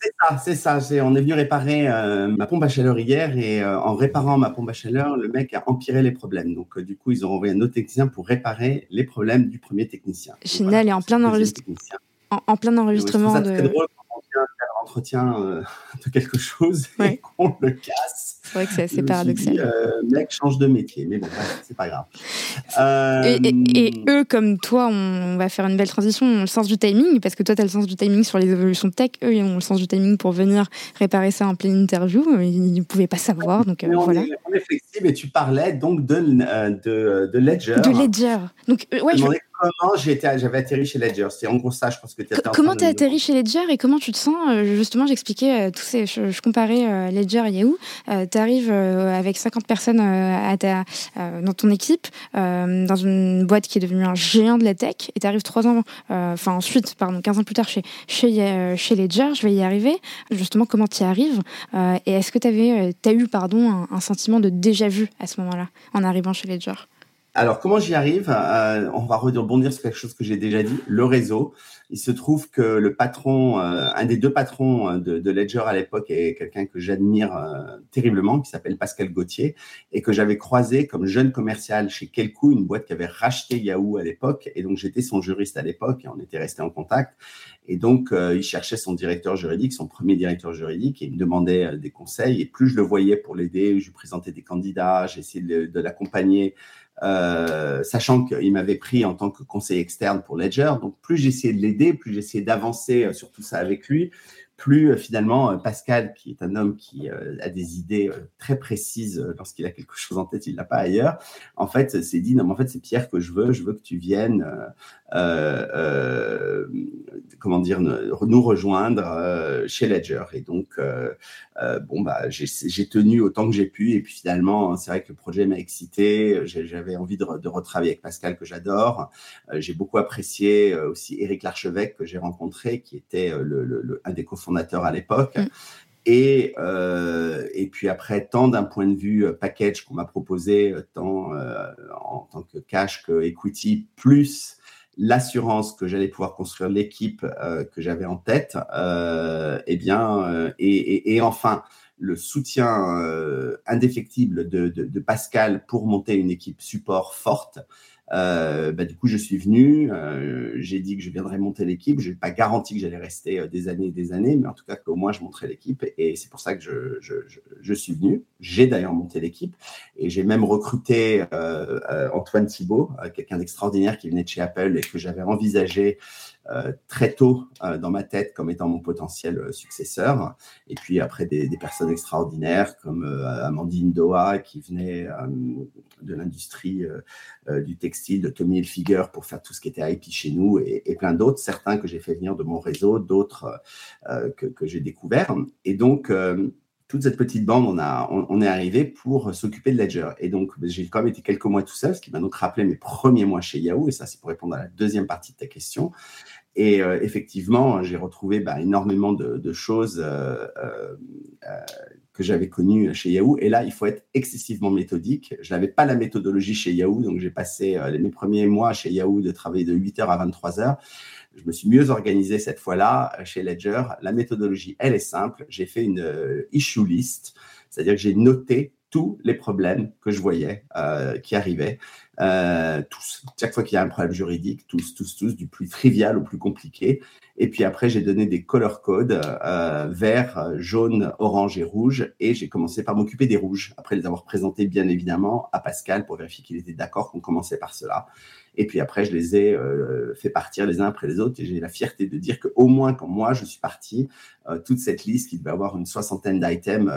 C'est ça, c'est ça. on est venu réparer euh, ma pompe à chaleur hier et euh, en réparant ma pompe à chaleur, le mec a empiré les problèmes. Donc, euh, du coup, ils ont envoyé un autre technicien pour réparer les problèmes du premier technicien. Génial, et en plein, enregistrement. En, plein enregistrement de entretien euh, de quelque chose et qu'on le casse. C'est vrai que c'est assez paradoxal. Le euh, mec change de métier, mais bon, c'est pas grave. et, euh, eux, comme toi, on, va faire une belle transition, ont le sens du timing, parce que toi, tu as le sens du timing sur les évolutions tech, eux, ils ont le sens du timing pour venir réparer ça en pleine interview. Ils ne pouvaient pas savoir. Donc, on, voilà. est, on, est, flexible et tu parlais donc de, de, de Ledger. De Ledger. Donc, ouais, je comment j'avais atterri chez Ledger. C'est en gros ça, je pense que tu Comment tu as atterri chez Ledger et comment tu te sens euh, Justement, j'expliquais euh, tous ces, je, comparais euh, Ledger et Yahoo. tu arrives avec 50 personnes à ta, dans ton équipe, dans une boîte qui est devenue un géant de la tech, et tu arrives ans, enfin ensuite, pardon, 15 ans plus tard chez, chez, chez Ledger. Je vais y arriver. Justement, comment tu y arrives Et est-ce que tu as eu pardon, un, un sentiment de déjà vu à ce moment-là, en arrivant chez Ledger? Alors, comment j'y arrive? Euh, On va rebondir sur quelque chose que j'ai déjà dit, le réseau. Il se trouve que le patron, euh, un des deux patrons euh, de, Ledger à l'époque est quelqu'un que j'admire terriblement, qui s'appelle Pascal Gauthier, et que j'avais croisé comme jeune commercial chez Kelkou, une boîte qui avait racheté Yahoo à l'époque. Et donc, j'étais son juriste à l'époque et on était resté en contact. Et donc, il cherchait son directeur juridique, son premier directeur juridique, et il me demandait des conseils. Et plus je le voyais pour l'aider, je lui présentais des candidats, j'essayais de l'accompagner euh, sachant qu'il m'avait pris en tant que conseiller externe pour Ledger. Donc, plus j'essayais de l'aider, plus j'essayais d'avancer euh, sur tout ça avec lui, plus euh, finalement Pascal, qui est un homme qui a des idées très précises lorsqu'il a quelque chose en tête, il l'a pas ailleurs. En fait, s'est dit non, mais en fait c'est Pierre que je veux, je veux que tu viennes euh, euh, comment dire, nous rejoindre euh, chez Ledger. Et donc, bon, bah, j'ai tenu autant que j'ai pu. Et puis finalement, c'est vrai que le projet m'a excité. J'avais envie de, de, retravailler avec Pascal, que j'adore. j'ai beaucoup apprécié aussi Éric Larchevêque, que j'ai rencontré, qui était le, un des cofondateurs à l'époque. Mm. Et, euh, et puis après, tant d'un point de vue package qu'on m'a proposé, tant en tant que cash que equity, plus l'assurance que j'allais pouvoir construire l'équipe euh, que j'avais en tête, euh, eh bien, euh, et, enfin le soutien indéfectible de, de, de, Pascal pour monter une équipe support forte, Euh, bah, du coup, je suis venu. Euh, j'ai dit que je viendrais monter l'équipe. Je n'ai pas garanti que j'allais rester euh, des années et des années, mais en tout cas qu'au moins je monterais l'équipe. Et c'est pour ça que je, je, je, suis venu. J'ai d'ailleurs monté l'équipe et j'ai même recruté Antoine Thibault, quelqu'un d'extraordinaire qui venait de chez Apple et que j'avais envisagé euh, très tôt euh, dans ma tête comme étant mon potentiel euh, successeur. Et puis après des, personnes extraordinaires comme Amandine Doha qui venait de l'industrie du textile, de Tommy Hilfiger pour faire tout ce qui était IP chez nous et, plein d'autres, certains que j'ai fait venir de mon réseau, d'autres que, j'ai découverts. Et donc, toute cette petite bande, on, a, on, est arrivé pour s'occuper de Ledger. Et donc, j'ai quand même été quelques mois tout seul, ce qui m'a donc rappelé mes premiers mois chez Yahoo. Et ça, c'est pour répondre à la deuxième partie de ta question. Et euh, effectivement, j'ai retrouvé bah, énormément de, choses euh, euh, que j'avais connues chez Yahoo. Et là, il faut être excessivement méthodique. Je n'avais pas la méthodologie chez Yahoo, donc j'ai passé mes premiers mois chez Yahoo de travailler de 8h à 23h. Je me suis mieux organisé cette fois-là chez Ledger. La méthodologie, elle est simple. J'ai fait une issue list, c'est-à-dire que j'ai noté tous les problèmes que je voyais qui arrivaient. Euh, tous. Chaque fois qu'il y a un problème juridique, tous, tous, tous, du plus trivial au plus compliqué. Et puis après, j'ai donné des color codes euh, vert, jaune, orange et rouge. Et j'ai commencé par m'occuper des rouges, après les avoir présentés bien évidemment à Pascal pour vérifier qu'il était d'accord qu'on commençait par cela. Et puis après, je les ai euh, fait partir les uns après les autres. Et j'ai la fierté de dire qu'au moins, quand moi je suis parti, toute cette liste qui devait avoir une soixantaine d'items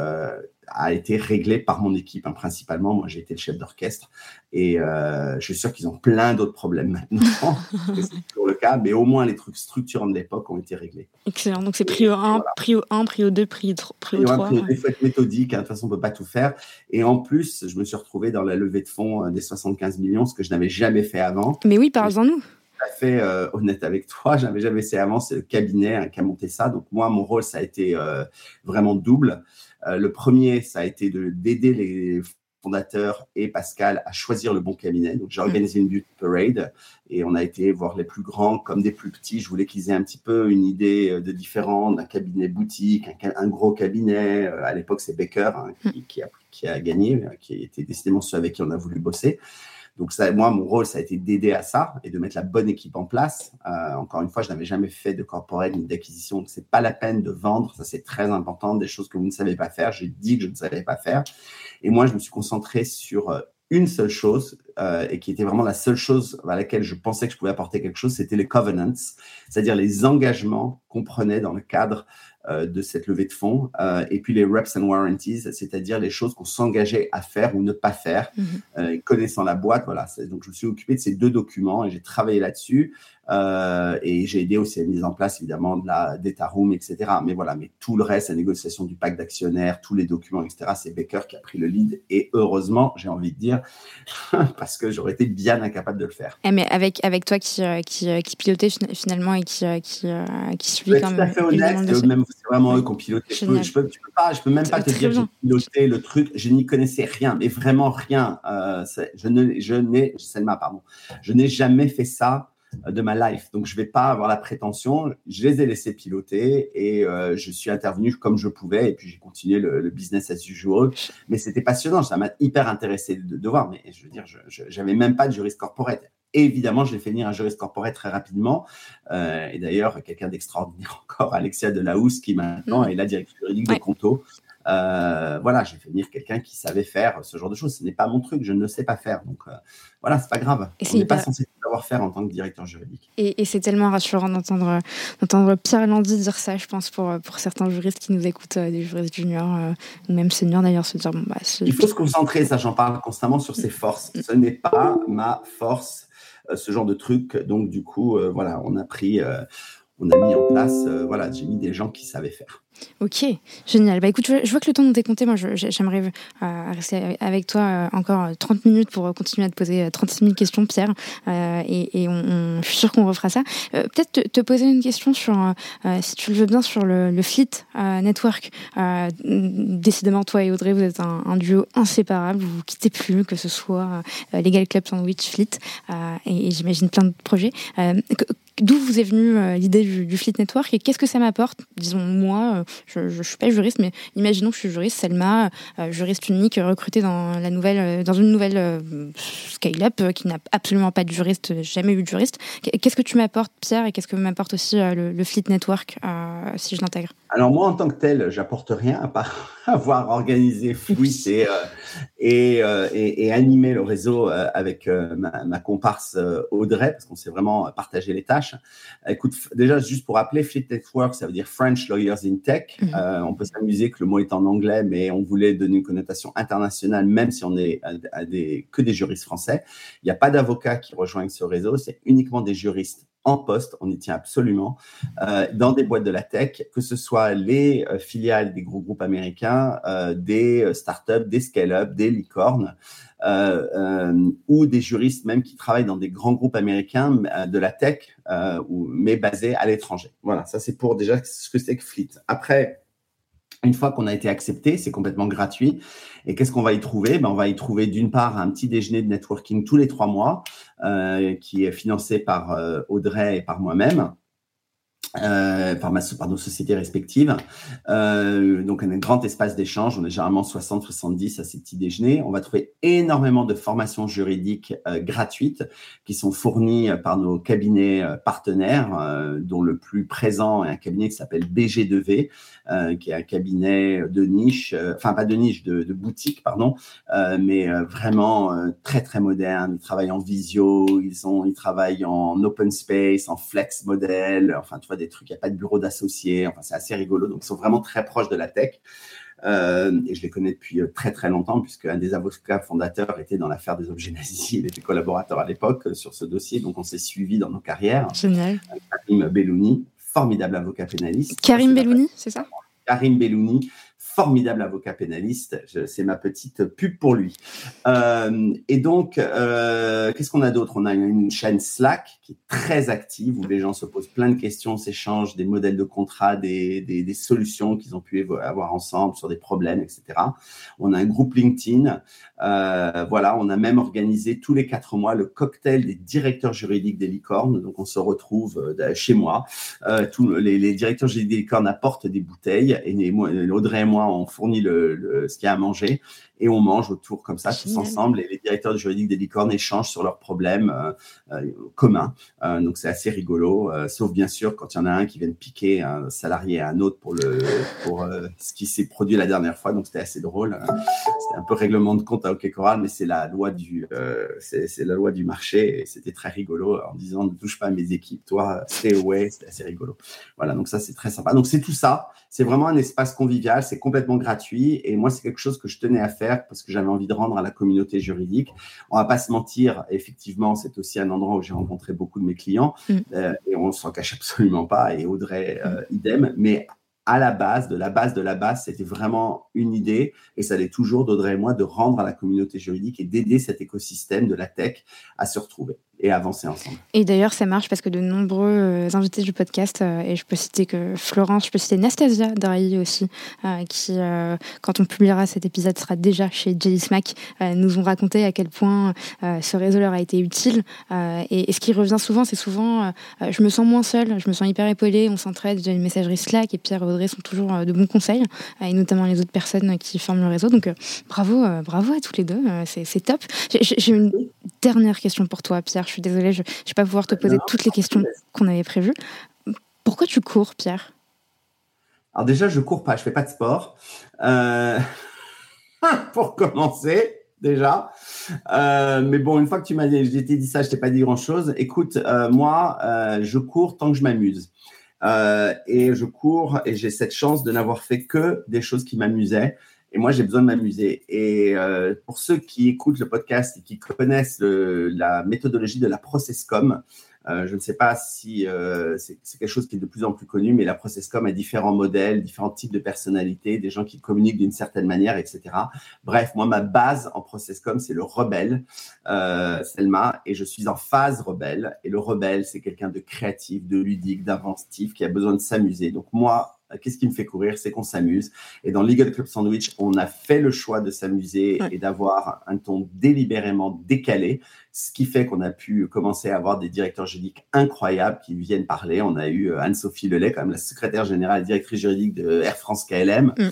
a été réglée par mon équipe, hein, principalement. Moi, j'ai été le chef d'orchestre. Et je suis sûr qu'ils ont plein d'autres problèmes maintenant. c'est toujours le cas. Mais au moins, les trucs structurants de l'époque ont été réglés. Excellent. Donc, c'est prio 1, prio 1, prio 2, prio 3. Prio 3 Il faut être méthodique. Hein. De toute façon, on ne peut pas tout faire. Et en plus, je me suis retrouvé dans la levée de fonds des 75 millions, ce que je n'avais jamais fait avant. Mais oui, parlez-en-nous. Tout à fait euh, honnête avec toi, j'avais jamais essayé avant, c'est le cabinet hein, qui a monté ça. Donc moi, mon rôle, ça a été euh, vraiment double. Euh, le premier, ça a été d'aider les fondateurs et Pascal à choisir le bon cabinet. Donc j'ai mm. organisé une beauty parade et on a été voir les plus grands comme des plus petits. Je voulais qu'ils aient un petit peu une idée de différent d'un cabinet boutique, un, gros cabinet. À l'époque, c'est Baker hein, qui, mm. qui, a, qui, a, gagné, qui était décidément ceux avec qui on a voulu bosser. Donc, ça, moi, mon rôle, ça a été d'aider à ça et de mettre la bonne équipe en place. Euh, encore une fois, je n'avais jamais fait de corporate ni d'acquisition. Donc, c'est pas la peine de vendre. Ça, c'est très important. Des choses que vous ne savez pas faire. J'ai dit que je ne savais pas faire. Et moi, je me suis concentré sur euh, une seule chose euh, et qui était vraiment la seule chose à laquelle je pensais que je pouvais apporter quelque chose, c'était les covenants, c'est-à-dire les engagements qu'on prenait dans le cadre euh, de cette levée de fonds, euh, et puis les reps and warranties, c'est-à-dire les choses qu'on s'engageait à faire ou ne pas faire, mhm. connaissant la boîte. Voilà. Donc, je me suis occupé de ces deux documents et j'ai travaillé là-dessus. et j'ai aidé aussi à la mise en place, évidemment, de la data room, etc. Mais voilà, mais tout le reste, la négociation du pacte d'actionnaires, tous les documents, etc., c'est Baker qui a pris le lead. Et heureusement, j'ai envie de dire, parce que j'aurais été bien incapable de le faire. Eh, mais avec, avec toi qui, qui, qui pilotait finalement et qui, qui, qui suivait quand même. Tout à fait honnête, même c'est vraiment eux qui ont piloté. Je peux, je peux, pas, je peux même pas te dire j'ai piloté le truc. Je n'y connaissais rien, mais vraiment rien. Euh, je ne, je n'ai, Selma, pardon, je n'ai jamais fait ça euh, de ma life. Donc, je vais pas avoir la prétention. Je les ai laissés piloter et euh, je suis intervenu comme je pouvais. Et puis, j'ai continué le, business as usual. Mais c'était passionnant. Ça m'a hyper intéressé de, de, voir. Mais je veux dire, je n'avais même pas de juriste corporate évidemment, je l'ai fait venir un juriste corporate très rapidement. Euh, et d'ailleurs, quelqu'un d'extraordinaire encore, Alexia Delahousse, qui maintenant mm. est la directrice juridique de Conto. Euh, voilà, j'ai fait venir quelqu'un qui savait faire ce genre de choses. Ce n'est pas mon truc, je ne sais pas faire. Donc euh, voilà, c'est pas grave. Et On n'est pas censé savoir faire en tant que directeur juridique. Et, c'est tellement rassurant d'entendre, d'entendre Pierre Landy dire ça, je pense, pour, pour certains juristes qui nous écoutent, des juristes juniors, ou même seniors d'ailleurs, se dire bon, bah, Il faut se concentrer, ça j'en parle constamment, sur ses forces. Ce n'est pas ma force euh, ce genre de truc. Donc, du coup, euh, voilà, on a pris, euh, on a mis en place, voilà, j'ai mis des gens qui savaient faire. Ok, génial. Bah écoute, je vois que le temps nous est compté. Moi, j'aimerais euh, rester avec toi euh, encore 30 minutes pour continuer à te poser 36 000 questions, Pierre. Euh, et, on, je suis sûre qu'on refera ça. Peut-être te, poser une question sur, si tu le veux bien, sur le, Fleet Network. décidément, toi et Audrey, vous êtes un, duo inséparable. Vous vous quittez plus, que ce soit Legal Club Sandwich, Fleet, et, et j'imagine plein de projets. D'où vous est venue l'idée du, Fleet Network et qu'est-ce que ça m'apporte? Disons, moi, je ne suis pas juriste, mais imaginons que je suis juriste, Selma, juriste unique, recrutée dans, la nouvelle, dans une nouvelle scale-up qui n'a absolument pas de juriste, jamais eu de juriste. Qu'est-ce que tu m'apportes, Pierre, et qu'est-ce que m'apporte aussi le, le, Fleet Network si je l'intègre? Alors, moi, en tant que tel, j'apporte rien à part avoir organisé Fleet et, et, et, et, animé le réseau avec ma, ma, comparse Audrey, parce qu'on s'est vraiment partagé les tâches. Écoute, déjà, juste pour rappeler, Fleet Network, ça veut dire French Lawyers in Tech. Mhm. Euh, on peut s'amuser que le mot est en anglais, mais on voulait donner une connotation internationale, même si on est à, des, que des juristes français. Il n'y a pas d'avocats qui rejoignent ce réseau, c'est uniquement des juristes en poste, on y tient absolument, euh, dans des boîtes de la tech, que ce soit les euh, filiales des gros groupes américains, euh, des startups, des scale-up, des licornes, ou des juristes même qui travaillent dans des grands groupes américains de la tech, ou, mais basés à l'étranger. Voilà, ça c'est pour déjà ce que c'est que Fleet. Après, une fois qu'on a été accepté, c'est complètement gratuit. Et qu'est-ce qu'on va y trouver? Ben, On va y trouver d'une part un petit déjeuner de networking tous les trois mois, euh, qui est financé par euh, Audrey et par moi-même euh, par, nos sociétés respectives. Euh, donc, un grand espace d'échange. On est généralement 60-70 à ces petits déjeuners. On va trouver énormément de formations juridiques euh, gratuites qui sont fournies par nos cabinets euh, partenaires, euh, dont le plus présent est un cabinet qui s'appelle BG2V, qui est un cabinet de niche, enfin pas de niche, de, de boutique, pardon, mais vraiment très très moderne. Ils travaillent en visio, ils, ont, ils travaillent en open space, en flex model, enfin tu vois, des trucs, il n'y a pas de bureau d'associés, enfin c'est assez rigolo, donc ils sont vraiment très proches de la tech. Euh, et je les connais depuis euh, très très longtemps, puisque un des avocats fondateurs était dans l'affaire des objets nazis. Il était collaborateur à l'époque euh, sur ce dossier, donc on s'est suivi dans nos carrières. Génial. Karim Bellouni, formidable avocat pénaliste. Karim Bellouni, c'est ça? Karim Bellouni, formidable avocat pénaliste. C'est ma petite pub pour lui. Euh, et donc, euh, qu'est-ce qu'on a d'autre? On a une, chaîne Slack qui est très active où les gens se posent plein de questions, s'échangent des modèles de contrat, des, des, solutions qu'ils ont pu avoir ensemble sur des problèmes, etc. On a un groupe LinkedIn. Euh, voilà, on a même organisé tous les quatre mois le cocktail des directeurs juridiques des licornes. Donc, on se retrouve chez moi. Tous les, les, directeurs juridiques des licornes apportent des bouteilles et Audrey et moi on fournit le, ce qu'il y a à manger et on mange autour comme ça tous ensemble et les directeurs juridiques des licornes échangent sur leurs problèmes euh, euh, communs. Euh, donc c'est assez rigolo, sauf bien sûr quand il y en a un qui vient de piquer un salarié à un autre pour le pour ce qui s'est produit la dernière fois. Donc c'était assez drôle. C'était un peu règlement de compte à OK Coral, mais c'est la loi du c'est la loi du marché et c'était très rigolo en disant ne touche pas à mes équipes, toi stay away. C'était assez rigolo. Voilà donc ça c'est très sympa. Donc c'est tout ça. C'est vraiment un espace convivial, c'est complètement gratuit et moi c'est quelque chose que je tenais à faire parce que j'avais envie de rendre à la communauté juridique. On va pas se mentir, effectivement, c'est aussi un endroit où j'ai rencontré beaucoup de mes clients mm. euh, et on s'en cache absolument pas et Audrey euh, mm. idem. Mais à la base, de la base de la base, c'était vraiment une idée, et ça l'est toujours d'Audrey et moi, de rendre à la communauté juridique et d'aider cet écosystème de la tech à se retrouver et avancer ensemble. Et d'ailleurs, ça marche parce que de nombreux euh, invités du podcast, euh, et je peux citer Florence, je peux citer Nastasia Drahi aussi, euh, qui, quand on publiera cet épisode, sera déjà chez Jelly Smack, nous ont raconté à quel point ce réseau leur a été utile. Et, ce qui revient souvent, c'est souvent je me sens moins seule, je me sens hyper épaulée, on s'entraide, j'ai une messagerie Slack, et Pierre et Audrey sont toujours de bons conseils, et notamment les autres personnes qui forment le réseau. Donc bravo, bravo à tous les deux, c'est top. J'ai une dernière question pour toi, Pierre. Je suis désolée, je ne vais pas pouvoir te poser toutes les questions qu'on avait prévues. Pourquoi tu cours, Pierre? Alors déjà, je cours pas, je fais pas de sport. Euh, pour commencer, déjà. Euh, mais bon, une fois que tu m'as dit, dit ça, je t'ai pas dit grand-chose. Écoute, euh, moi, je cours tant que je m'amuse. et je cours et j'ai cette chance de n'avoir fait que des choses qui m'amusaient. Et moi, j'ai besoin de m'amuser. Et euh, pour ceux qui écoutent le podcast et qui connaissent la méthodologie de la processcom, euh, je ne sais pas si euh, c'est quelque chose qui est de plus en plus connu, mais la processcom a différents modèles, différents types de personnalités, des gens qui communiquent d'une certaine manière, etc. Bref, moi, ma base en processcom, c'est le rebelle, euh, Selma, et je suis en phase rebelle. Et le rebelle, c'est quelqu'un de créatif, de ludique, d'inventif, qui a besoin de s'amuser. Donc moi, qu'est-ce qui me fait courir? C'est qu'on s'amuse. Et dans Legal Club Sandwich, on a fait le choix de s'amuser et d'avoir un ton délibérément décalé ce qui fait qu'on a pu commencer à avoir des directeurs juridiques incroyables qui viennent parler. On a eu Anne-Sophie Lelay, quand même la secrétaire générale et directrice juridique de Air France KLM. Mm.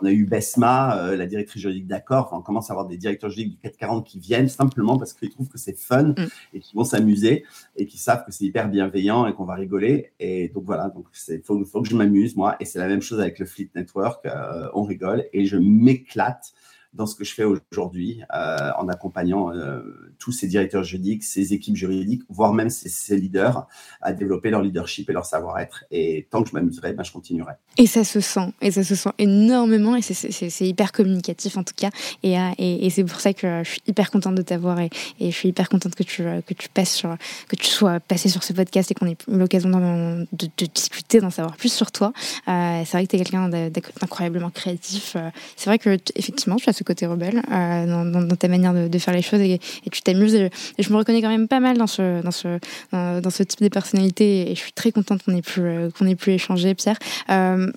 on a eu Besma, la directrice juridique d'Accord. on commence à avoir des directeurs juridiques du 440 qui viennent simplement parce qu'ils trouvent que c'est fun mm. et qui vont s'amuser et qui savent que c'est hyper bienveillant et qu'on va rigoler. Et donc voilà, donc il faut, faut, que je m'amuse moi. Et c'est la même chose avec le Fleet Network. on rigole et je m'éclate dans ce que je fais aujourd'hui euh, en accompagnant euh, tous ces directeurs juridiques, ces équipes juridiques, voire même ces, leaders à développer leur leadership et leur savoir-être. Et tant que je m'amuserai, ben, je continuerai. Et ça se sent, et ça se sent énormément, et c'est hyper communicatif en tout cas. Et, euh, et, et c'est pour ça que je suis hyper contente de t'avoir et, je suis hyper contente que tu, que tu passes sur, que tu sois passé sur ce podcast et qu'on ait eu l'occasion de, discuter, d'en savoir plus sur toi. C'est vrai que tu es quelqu'un d'incroyablement créatif. C'est vrai que effectivement, tu as côté rebelle euh, dans, ta manière de, faire les choses et, tu t'amuses. Et, je me reconnais quand même pas mal dans ce, dans ce, dans, ce type de personnalité et je suis très contente qu'on ait pu, euh, qu'on ait pu échanger, Pierre. Euh,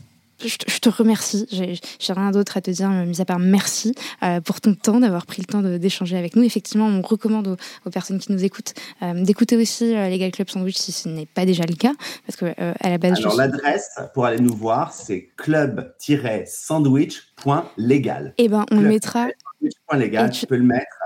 je, te remercie. J'ai rien d'autre à te dire, mis à part merci euh, pour ton temps, d'avoir pris le temps d'échanger avec nous. Effectivement, on recommande aux, personnes qui nous écoutent euh, d'écouter aussi euh, Legal Club Sandwich si ce n'est pas déjà le cas, parce que à la base. Alors l'adresse pour aller nous voir, c'est club-sandwich.legal. Eh ben, on le mettra. Légal, tu... tu peux le mettre.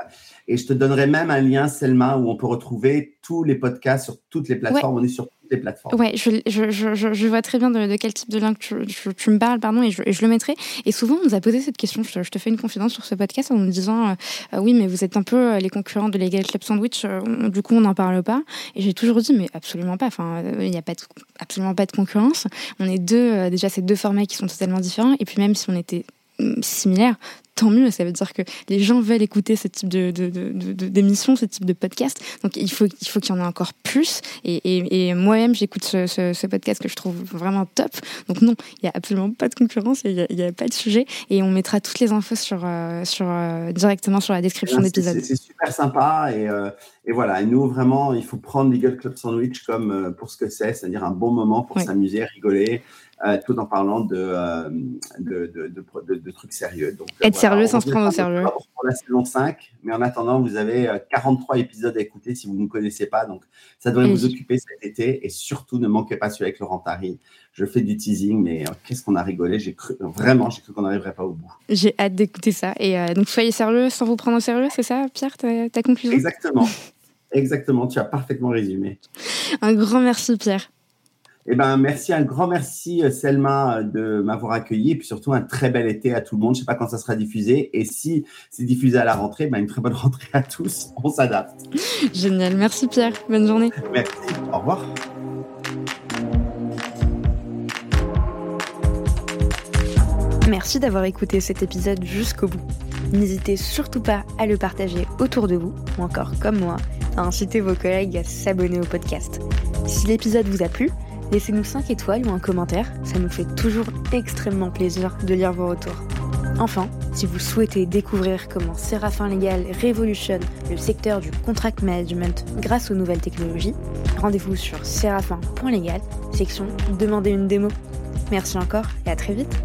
Et je te donnerai même un lien, Selma, où on peut retrouver tous les podcasts sur toutes les plateformes. On est sur les plateformes. Ouais, je, je, je, je vois très bien de, quel type de lien tu, tu, me parles, pardon, et je, le mettrai. Et souvent, on nous a posé cette question. Je, te fais une confidence sur ce podcast en nous disant euh, Oui, mais vous êtes un peu euh, les concurrents de Legal Club Sandwich, euh, du coup, on n'en parle pas. Et j'ai toujours dit Mais absolument pas. Enfin, il n'y a pas absolument pas de concurrence. On est deux, déjà, c'est deux formats qui sont totalement différents. Et puis, même si on était similaires, tant mieux. Ça veut dire que les gens veulent écouter ce type de, d'émissions, ce type de podcast. Donc il faut, il faut qu'il y en ait encore plus. Et, moi-même, j'écoute ce, podcast que je trouve vraiment top. Donc non, il n'y a absolument pas de concurrence, il n'y a, pas de sujet. Et on mettra toutes les infos sur, euh, sur, euh, directement sur la description d'épisode. C'est super sympa. Et, euh, et, voilà, et nous, vraiment, il faut prendre l'Eagle Club Sandwich comme pour ce que c'est, c'est-à-dire un bon moment pour s'amuser, rigoler. Euh, tout en parlant de, euh, de, de, de, trucs sérieux. Donc, euh, Être sérieux sans se prendre au sérieux. Pour la saison 5, mais en attendant, vous avez 43 épisodes à écouter si vous ne connaissez pas. Donc, ça devrait vous occuper cet été. Et surtout, ne manquez pas celui avec Laurent Tari. Je fais du teasing, mais qu'est-ce qu'on a rigolé. J'ai cru, vraiment, j'ai cru qu'on n'arriverait pas au bout. J'ai hâte d'écouter ça. Et donc, soyez sérieux sans vous prendre au sérieux, c'est ça, Pierre, ta, ta conclusion? Exactement. Exactement, tu as parfaitement résumé. Un grand merci, Pierre. Eh ben, merci, un grand merci euh, Selma euh, de m'avoir accueilli et puis surtout un très bel été à tout le monde. Je ne sais pas quand ça sera diffusé et si c'est diffusé à la rentrée, ben, une très bonne rentrée à tous. On s'adapte. Génial, merci Pierre. Bonne journée. Merci. Au revoir. Merci d'avoir écouté cet épisode jusqu'au bout. N'hésitez surtout pas à le partager autour de vous, ou encore comme moi, à inciter vos collègues à s'abonner au podcast. Si l'épisode vous a plu, Laissez-nous 5 étoiles ou un commentaire, ça nous fait toujours extrêmement plaisir de lire vos retours. Enfin, si vous souhaitez découvrir comment Séraphin Légal révolutionne le secteur du contract management grâce aux nouvelles technologies, rendez-vous sur séraphin.légal, section Demandez une démo. Merci encore et à très vite